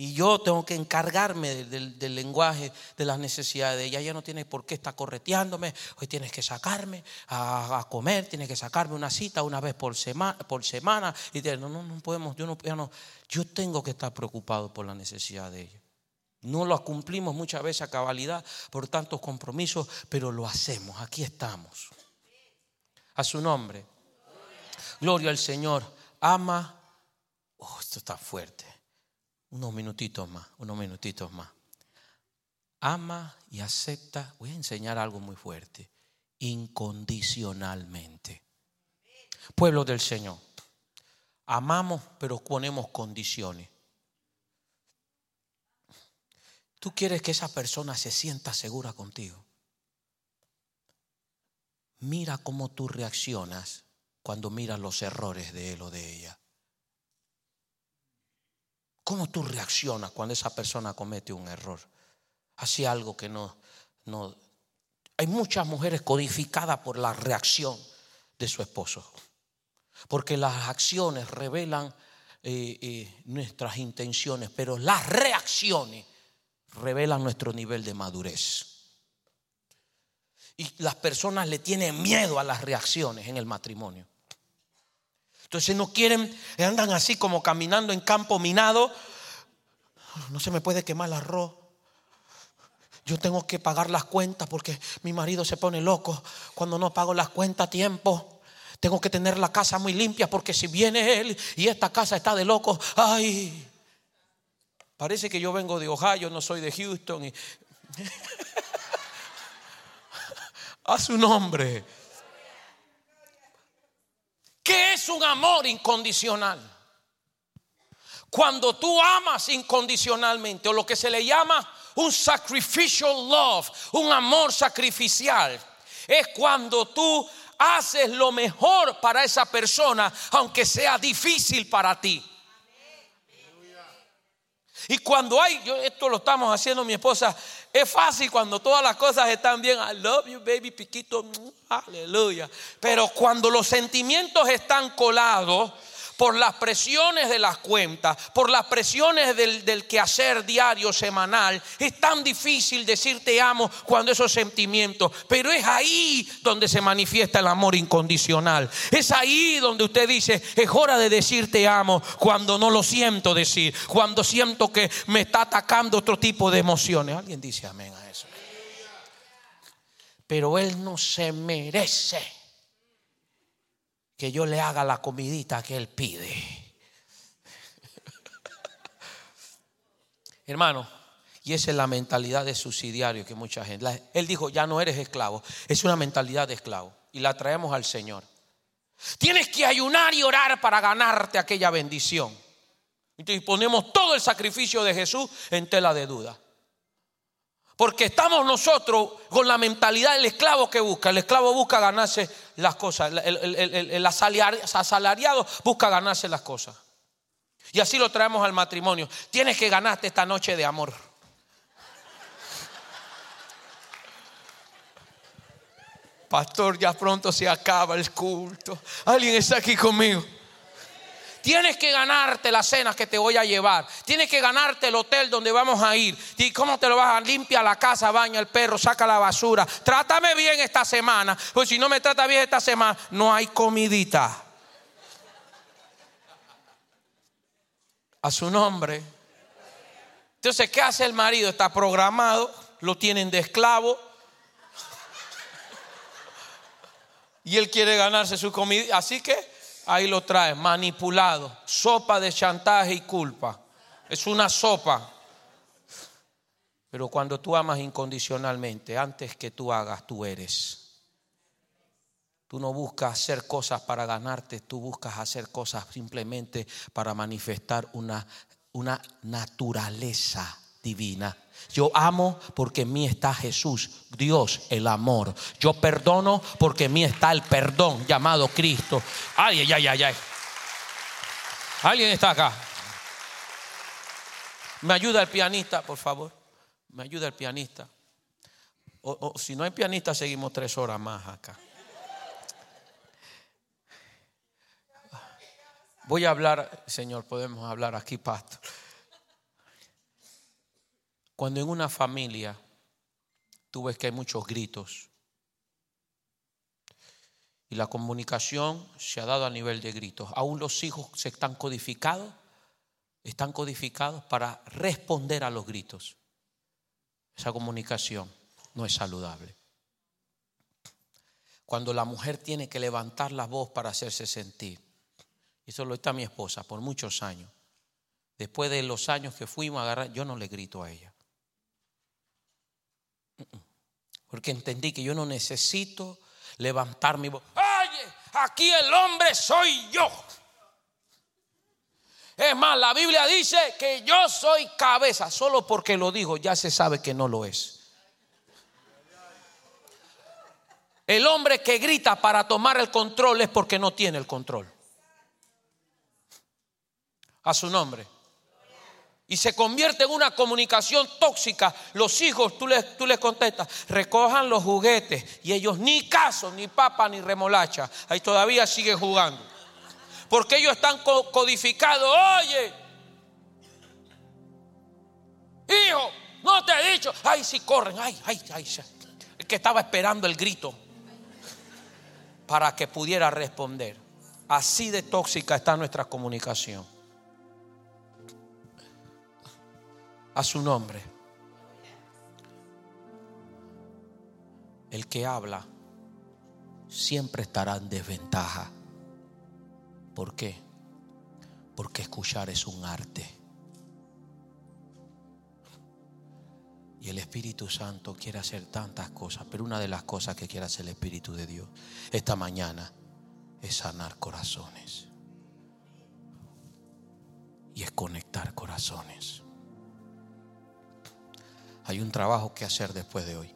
Y yo tengo que encargarme del, lenguaje, de las necesidades de ella. Ella no tiene por qué estar correteándome. Hoy tienes que sacarme a, comer, tienes que sacarme una cita una vez por, semana por semana. Y no, no, no podemos, yo no, no. Yo tengo que estar preocupado por la necesidad de ella. No lo cumplimos muchas veces a cabalidad por tantos compromisos, pero lo hacemos. Aquí estamos. A su nombre. Gloria al Señor. Ama. Oh, esto está fuerte unos minutitos más, unos minutitos más. Ama y acepta, voy a enseñar algo muy fuerte, incondicionalmente. Pueblo del Señor, amamos pero ponemos condiciones. Tú quieres que esa persona se sienta segura contigo. Mira cómo tú reaccionas cuando miras los errores de él o de ella. ¿Cómo tú reaccionas cuando esa persona comete un error? Hace algo que no, no... Hay muchas mujeres codificadas por la reacción de su esposo. Porque las acciones revelan eh, eh, nuestras intenciones, pero las reacciones revelan nuestro nivel de madurez. Y las personas le tienen miedo a las reacciones en el matrimonio. Entonces no quieren, andan así como caminando en campo minado. No se me puede quemar el arroz. Yo tengo que pagar las cuentas porque mi marido se pone loco cuando no pago las cuentas a tiempo. Tengo que tener la casa muy limpia porque si viene él y esta casa está de loco, ay. Parece que yo vengo de Ohio, no soy de Houston. a su nombre. ¿Qué es un amor incondicional? Cuando tú amas incondicionalmente o lo que se le llama un sacrificial love, un amor sacrificial, es cuando tú haces lo mejor para esa persona, aunque sea difícil para ti. Y cuando hay, yo, esto lo estamos haciendo mi esposa, es fácil cuando todas las cosas están bien. I love you, baby, piquito. Aleluya. Pero cuando los sentimientos están colados, por las presiones de las cuentas, por las presiones del, quehacer diario, semanal, es tan difícil decir te amo cuando esos sentimientos, pero es ahí donde se manifiesta el amor incondicional. Es ahí donde usted dice, es hora de decir te amo cuando no lo siento decir, cuando siento que me está atacando otro tipo de emociones. Alguien dice amén a eso. Pero Él no se merece que yo le haga la comidita que él pide. Hermano, y esa es la mentalidad de subsidiario que mucha gente. él dijo, ya no eres esclavo. Es una mentalidad de esclavo. Y la traemos al Señor. Tienes que ayunar y orar para ganarte aquella bendición. Y ponemos todo el sacrificio de Jesús en tela de duda. Porque estamos nosotros con la mentalidad del esclavo que busca. El esclavo busca ganarse las cosas. El, asalariado busca ganarse las cosas. Y así lo traemos al matrimonio. Tienes que ganarte esta noche de amor. Pastor, ya pronto se acaba el culto. ¿Alguien está aquí conmigo? Tienes que ganarte la cena que te voy a llevar. Tienes que ganarte el hotel donde vamos a ir. ¿Y cómo te lo vas a limpiar la casa, baña el perro, saca la basura? Trátame bien esta semana. Pues si no me trata bien esta semana, no hay comidita. A su nombre. Entonces, ¿qué hace el marido? Está programado, lo tienen de esclavo. Y él quiere ganarse su comida. Así que ahí lo trae, manipulado. Sopa de chantaje y culpa. Es una sopa. Pero cuando tú amas incondicionalmente, antes que tú hagas, tú eres. Tú no buscas hacer cosas para ganarte, tú buscas hacer cosas simplemente para manifestar una, una naturaleza divina. Yo amo porque en mí está Jesús, Dios, el amor. Yo perdono porque en mí está el perdón llamado Cristo. Ay, ay, ay, ay, ¿Alguien está acá? ¿Me ayuda el pianista, por favor? ¿Me ayuda el pianista? O, si no hay pianista, seguimos tres horas más acá. Voy a hablar, Señor, podemos hablar aquí, pastor. Cuando en una familia tú ves que hay muchos gritos y la comunicación se ha dado a nivel de gritos, aún los hijos se están codificados, están codificados para responder a los gritos. Esa comunicación no es saludable. Cuando la mujer tiene que levantar la voz para hacerse sentir, eso lo está mi esposa por muchos años. Después de los años que fuimos a agarrar, yo no le grito a ella. Porque entendí que yo no necesito levantar mi voz. Oye, aquí el hombre soy yo. Es más, la Biblia dice que yo soy cabeza. Solo porque lo digo ya se sabe que no lo es. El hombre que grita para tomar el control es porque no tiene el control. A su nombre y se convierte en una comunicación tóxica. Los hijos, tú les, tú les contestas, recojan los juguetes y ellos ni caso, ni papa, ni remolacha. Ahí todavía siguen jugando. Porque ellos están codificados. Oye, hijo, no te he dicho. Ay, si corren, ay, ay, ay. El que estaba esperando el grito para que pudiera responder. Así de tóxica está nuestra comunicación. A su nombre. El que habla siempre estará en desventaja. ¿Por qué? Porque escuchar es un arte. Y el Espíritu Santo quiere hacer tantas cosas, pero una de las cosas que quiere hacer el Espíritu de Dios esta mañana es sanar corazones. Y es conectar corazones. Hay un trabajo que hacer después de hoy.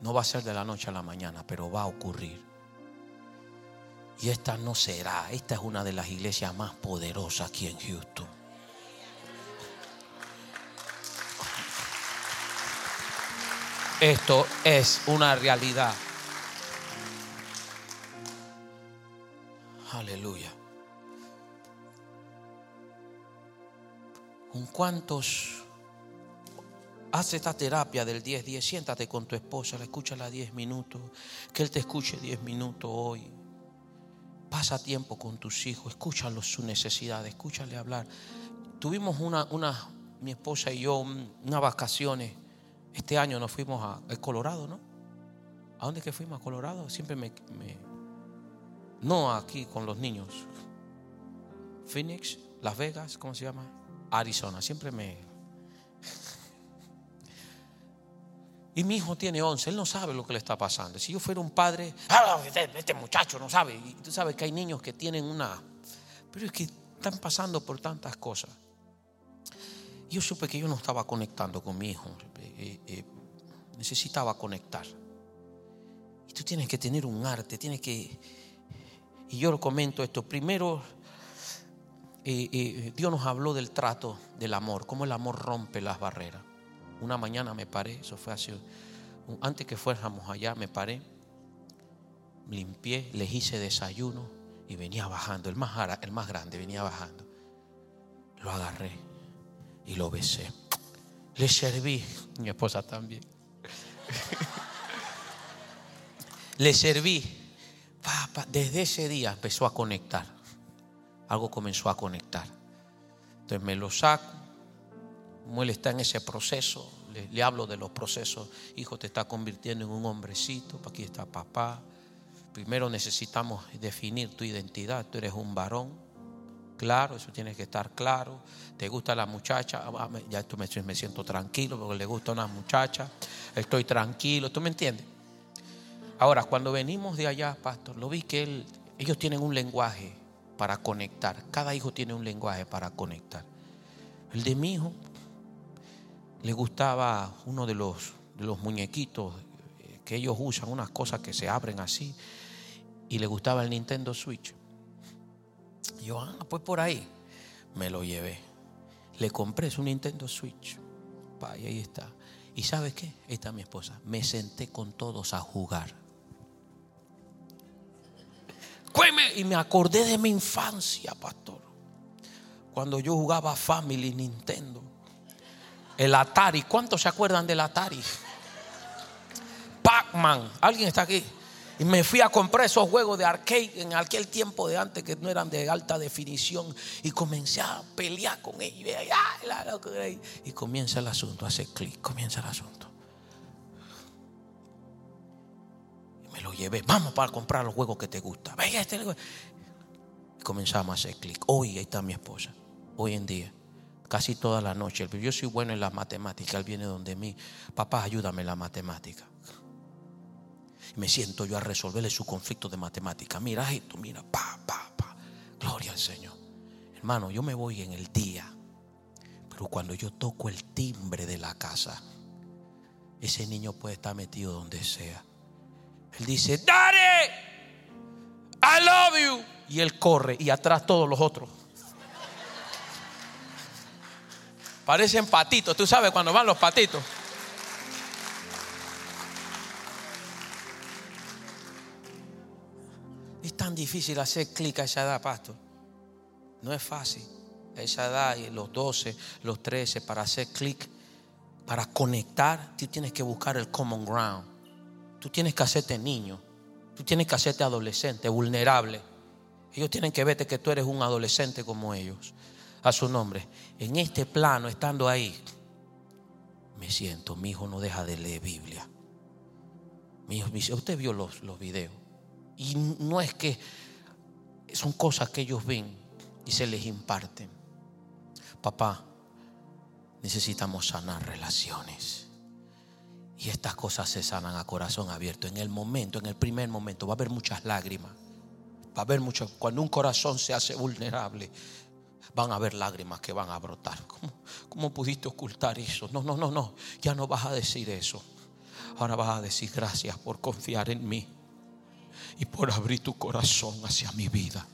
No va a ser de la noche a la mañana, pero va a ocurrir. Y esta no será, esta es una de las iglesias más poderosas aquí en Houston. Esto es una realidad. Aleluya. ¿Con cuántos Haz esta terapia del 10-10. Siéntate con tu esposa, la escúchala 10 minutos. Que él te escuche 10 minutos hoy. Pasa tiempo con tus hijos, escúchalo su necesidad, escúchale hablar. Tuvimos una, una, mi esposa y yo, unas vacaciones. Este año nos fuimos a, Colorado, ¿no? ¿A dónde que fuimos? ¿A Colorado? Siempre me, me. No aquí con los niños. Phoenix, Las Vegas, ¿cómo se llama? Arizona. Siempre me, Y mi hijo tiene 11, él no sabe lo que le está pasando. Si yo fuera un padre, ah, este, este muchacho no sabe. Y tú sabes que hay niños que tienen una... Pero es que están pasando por tantas cosas. Yo supe que yo no estaba conectando con mi hijo. Eh, eh, necesitaba conectar. Y tú tienes que tener un arte, tienes que... Y yo lo comento esto. Primero, eh, Dios nos habló del trato del amor, cómo el amor rompe las barreras. Una mañana me paré, eso fue hace Antes que fuéramos allá, me paré, limpié, le hice desayuno y venía bajando. El más, el más grande venía bajando. Lo agarré y lo besé. Le serví, mi esposa también. le serví. Desde ese día empezó a conectar. Algo comenzó a conectar. Entonces me lo saco. Él está en ese proceso, le, hablo de los procesos. Hijo, te está convirtiendo en un hombrecito. Aquí está papá. Primero necesitamos definir tu identidad. Tú eres un varón. Claro, eso tiene que estar claro. ¿Te gusta la muchacha? Ah, ah, ya esto me, siento tranquilo porque le gusta una muchacha. Estoy tranquilo. ¿Tú me entiendes? Ahora, cuando venimos de allá, pastor, lo vi que ellos tienen un lenguaje para conectar. Cada hijo tiene un lenguaje para conectar. El de mi hijo le gustaba uno de los, de los muñequitos eh, que ellos usan, unas cosas que se abren así, y le gustaba el Nintendo Switch. yo, ah, pues por ahí me lo llevé. Le compré su Nintendo Switch. y ahí está. ¿Y sabes qué? Ahí está mi esposa. Me senté con todos a jugar. Y me acordé de mi infancia, pastor. Cuando yo jugaba Family Nintendo. El Atari. ¿Cuántos se acuerdan del Atari? Pac-Man. ¿Alguien está aquí? Y me fui a comprar esos juegos de arcade en aquel tiempo de antes que no eran de alta definición. Y comencé a pelear con ellos. Y comienza el asunto, hace clic, comienza el asunto. Y me lo llevé. Vamos para comprar los juegos que te gustan. Este y comenzamos a hacer clic. Hoy ahí está mi esposa. Hoy en día casi toda la noche. Yo soy bueno en las matemáticas, él viene donde mí. Papá, ayúdame en la matemática. Me siento yo a resolverle su conflicto de matemática. Mira esto, mira, pa, pa, pa. Gloria al Señor. Hermano, yo me voy en el día. Pero cuando yo toco el timbre de la casa, ese niño puede estar metido donde sea. Él dice, Daddy, I love you. Y él corre y atrás todos los otros. Parecen patitos, tú sabes cuando van los patitos. Es tan difícil hacer clic a esa edad, pastor. No es fácil. A esa edad, los 12, los 13, para hacer clic, para conectar, tú tienes que buscar el common ground. Tú tienes que hacerte niño. Tú tienes que hacerte adolescente, vulnerable. Ellos tienen que verte que tú eres un adolescente como ellos a su nombre. En este plano, estando ahí, me siento, mi hijo no deja de leer Biblia. Mi hijo, usted vio los, los videos. Y no es que son cosas que ellos ven y se les imparten. Papá, necesitamos sanar relaciones. Y estas cosas se sanan a corazón abierto. En el momento, en el primer momento, va a haber muchas lágrimas. Va a haber mucho. Cuando un corazón se hace vulnerable, van a haber lágrimas que van a brotar. ¿Cómo, pudiste ocultar eso? No, no, no, no. Ya no vas a decir eso. Ahora vas a decir gracias por confiar en mí y por abrir tu corazón hacia mi vida.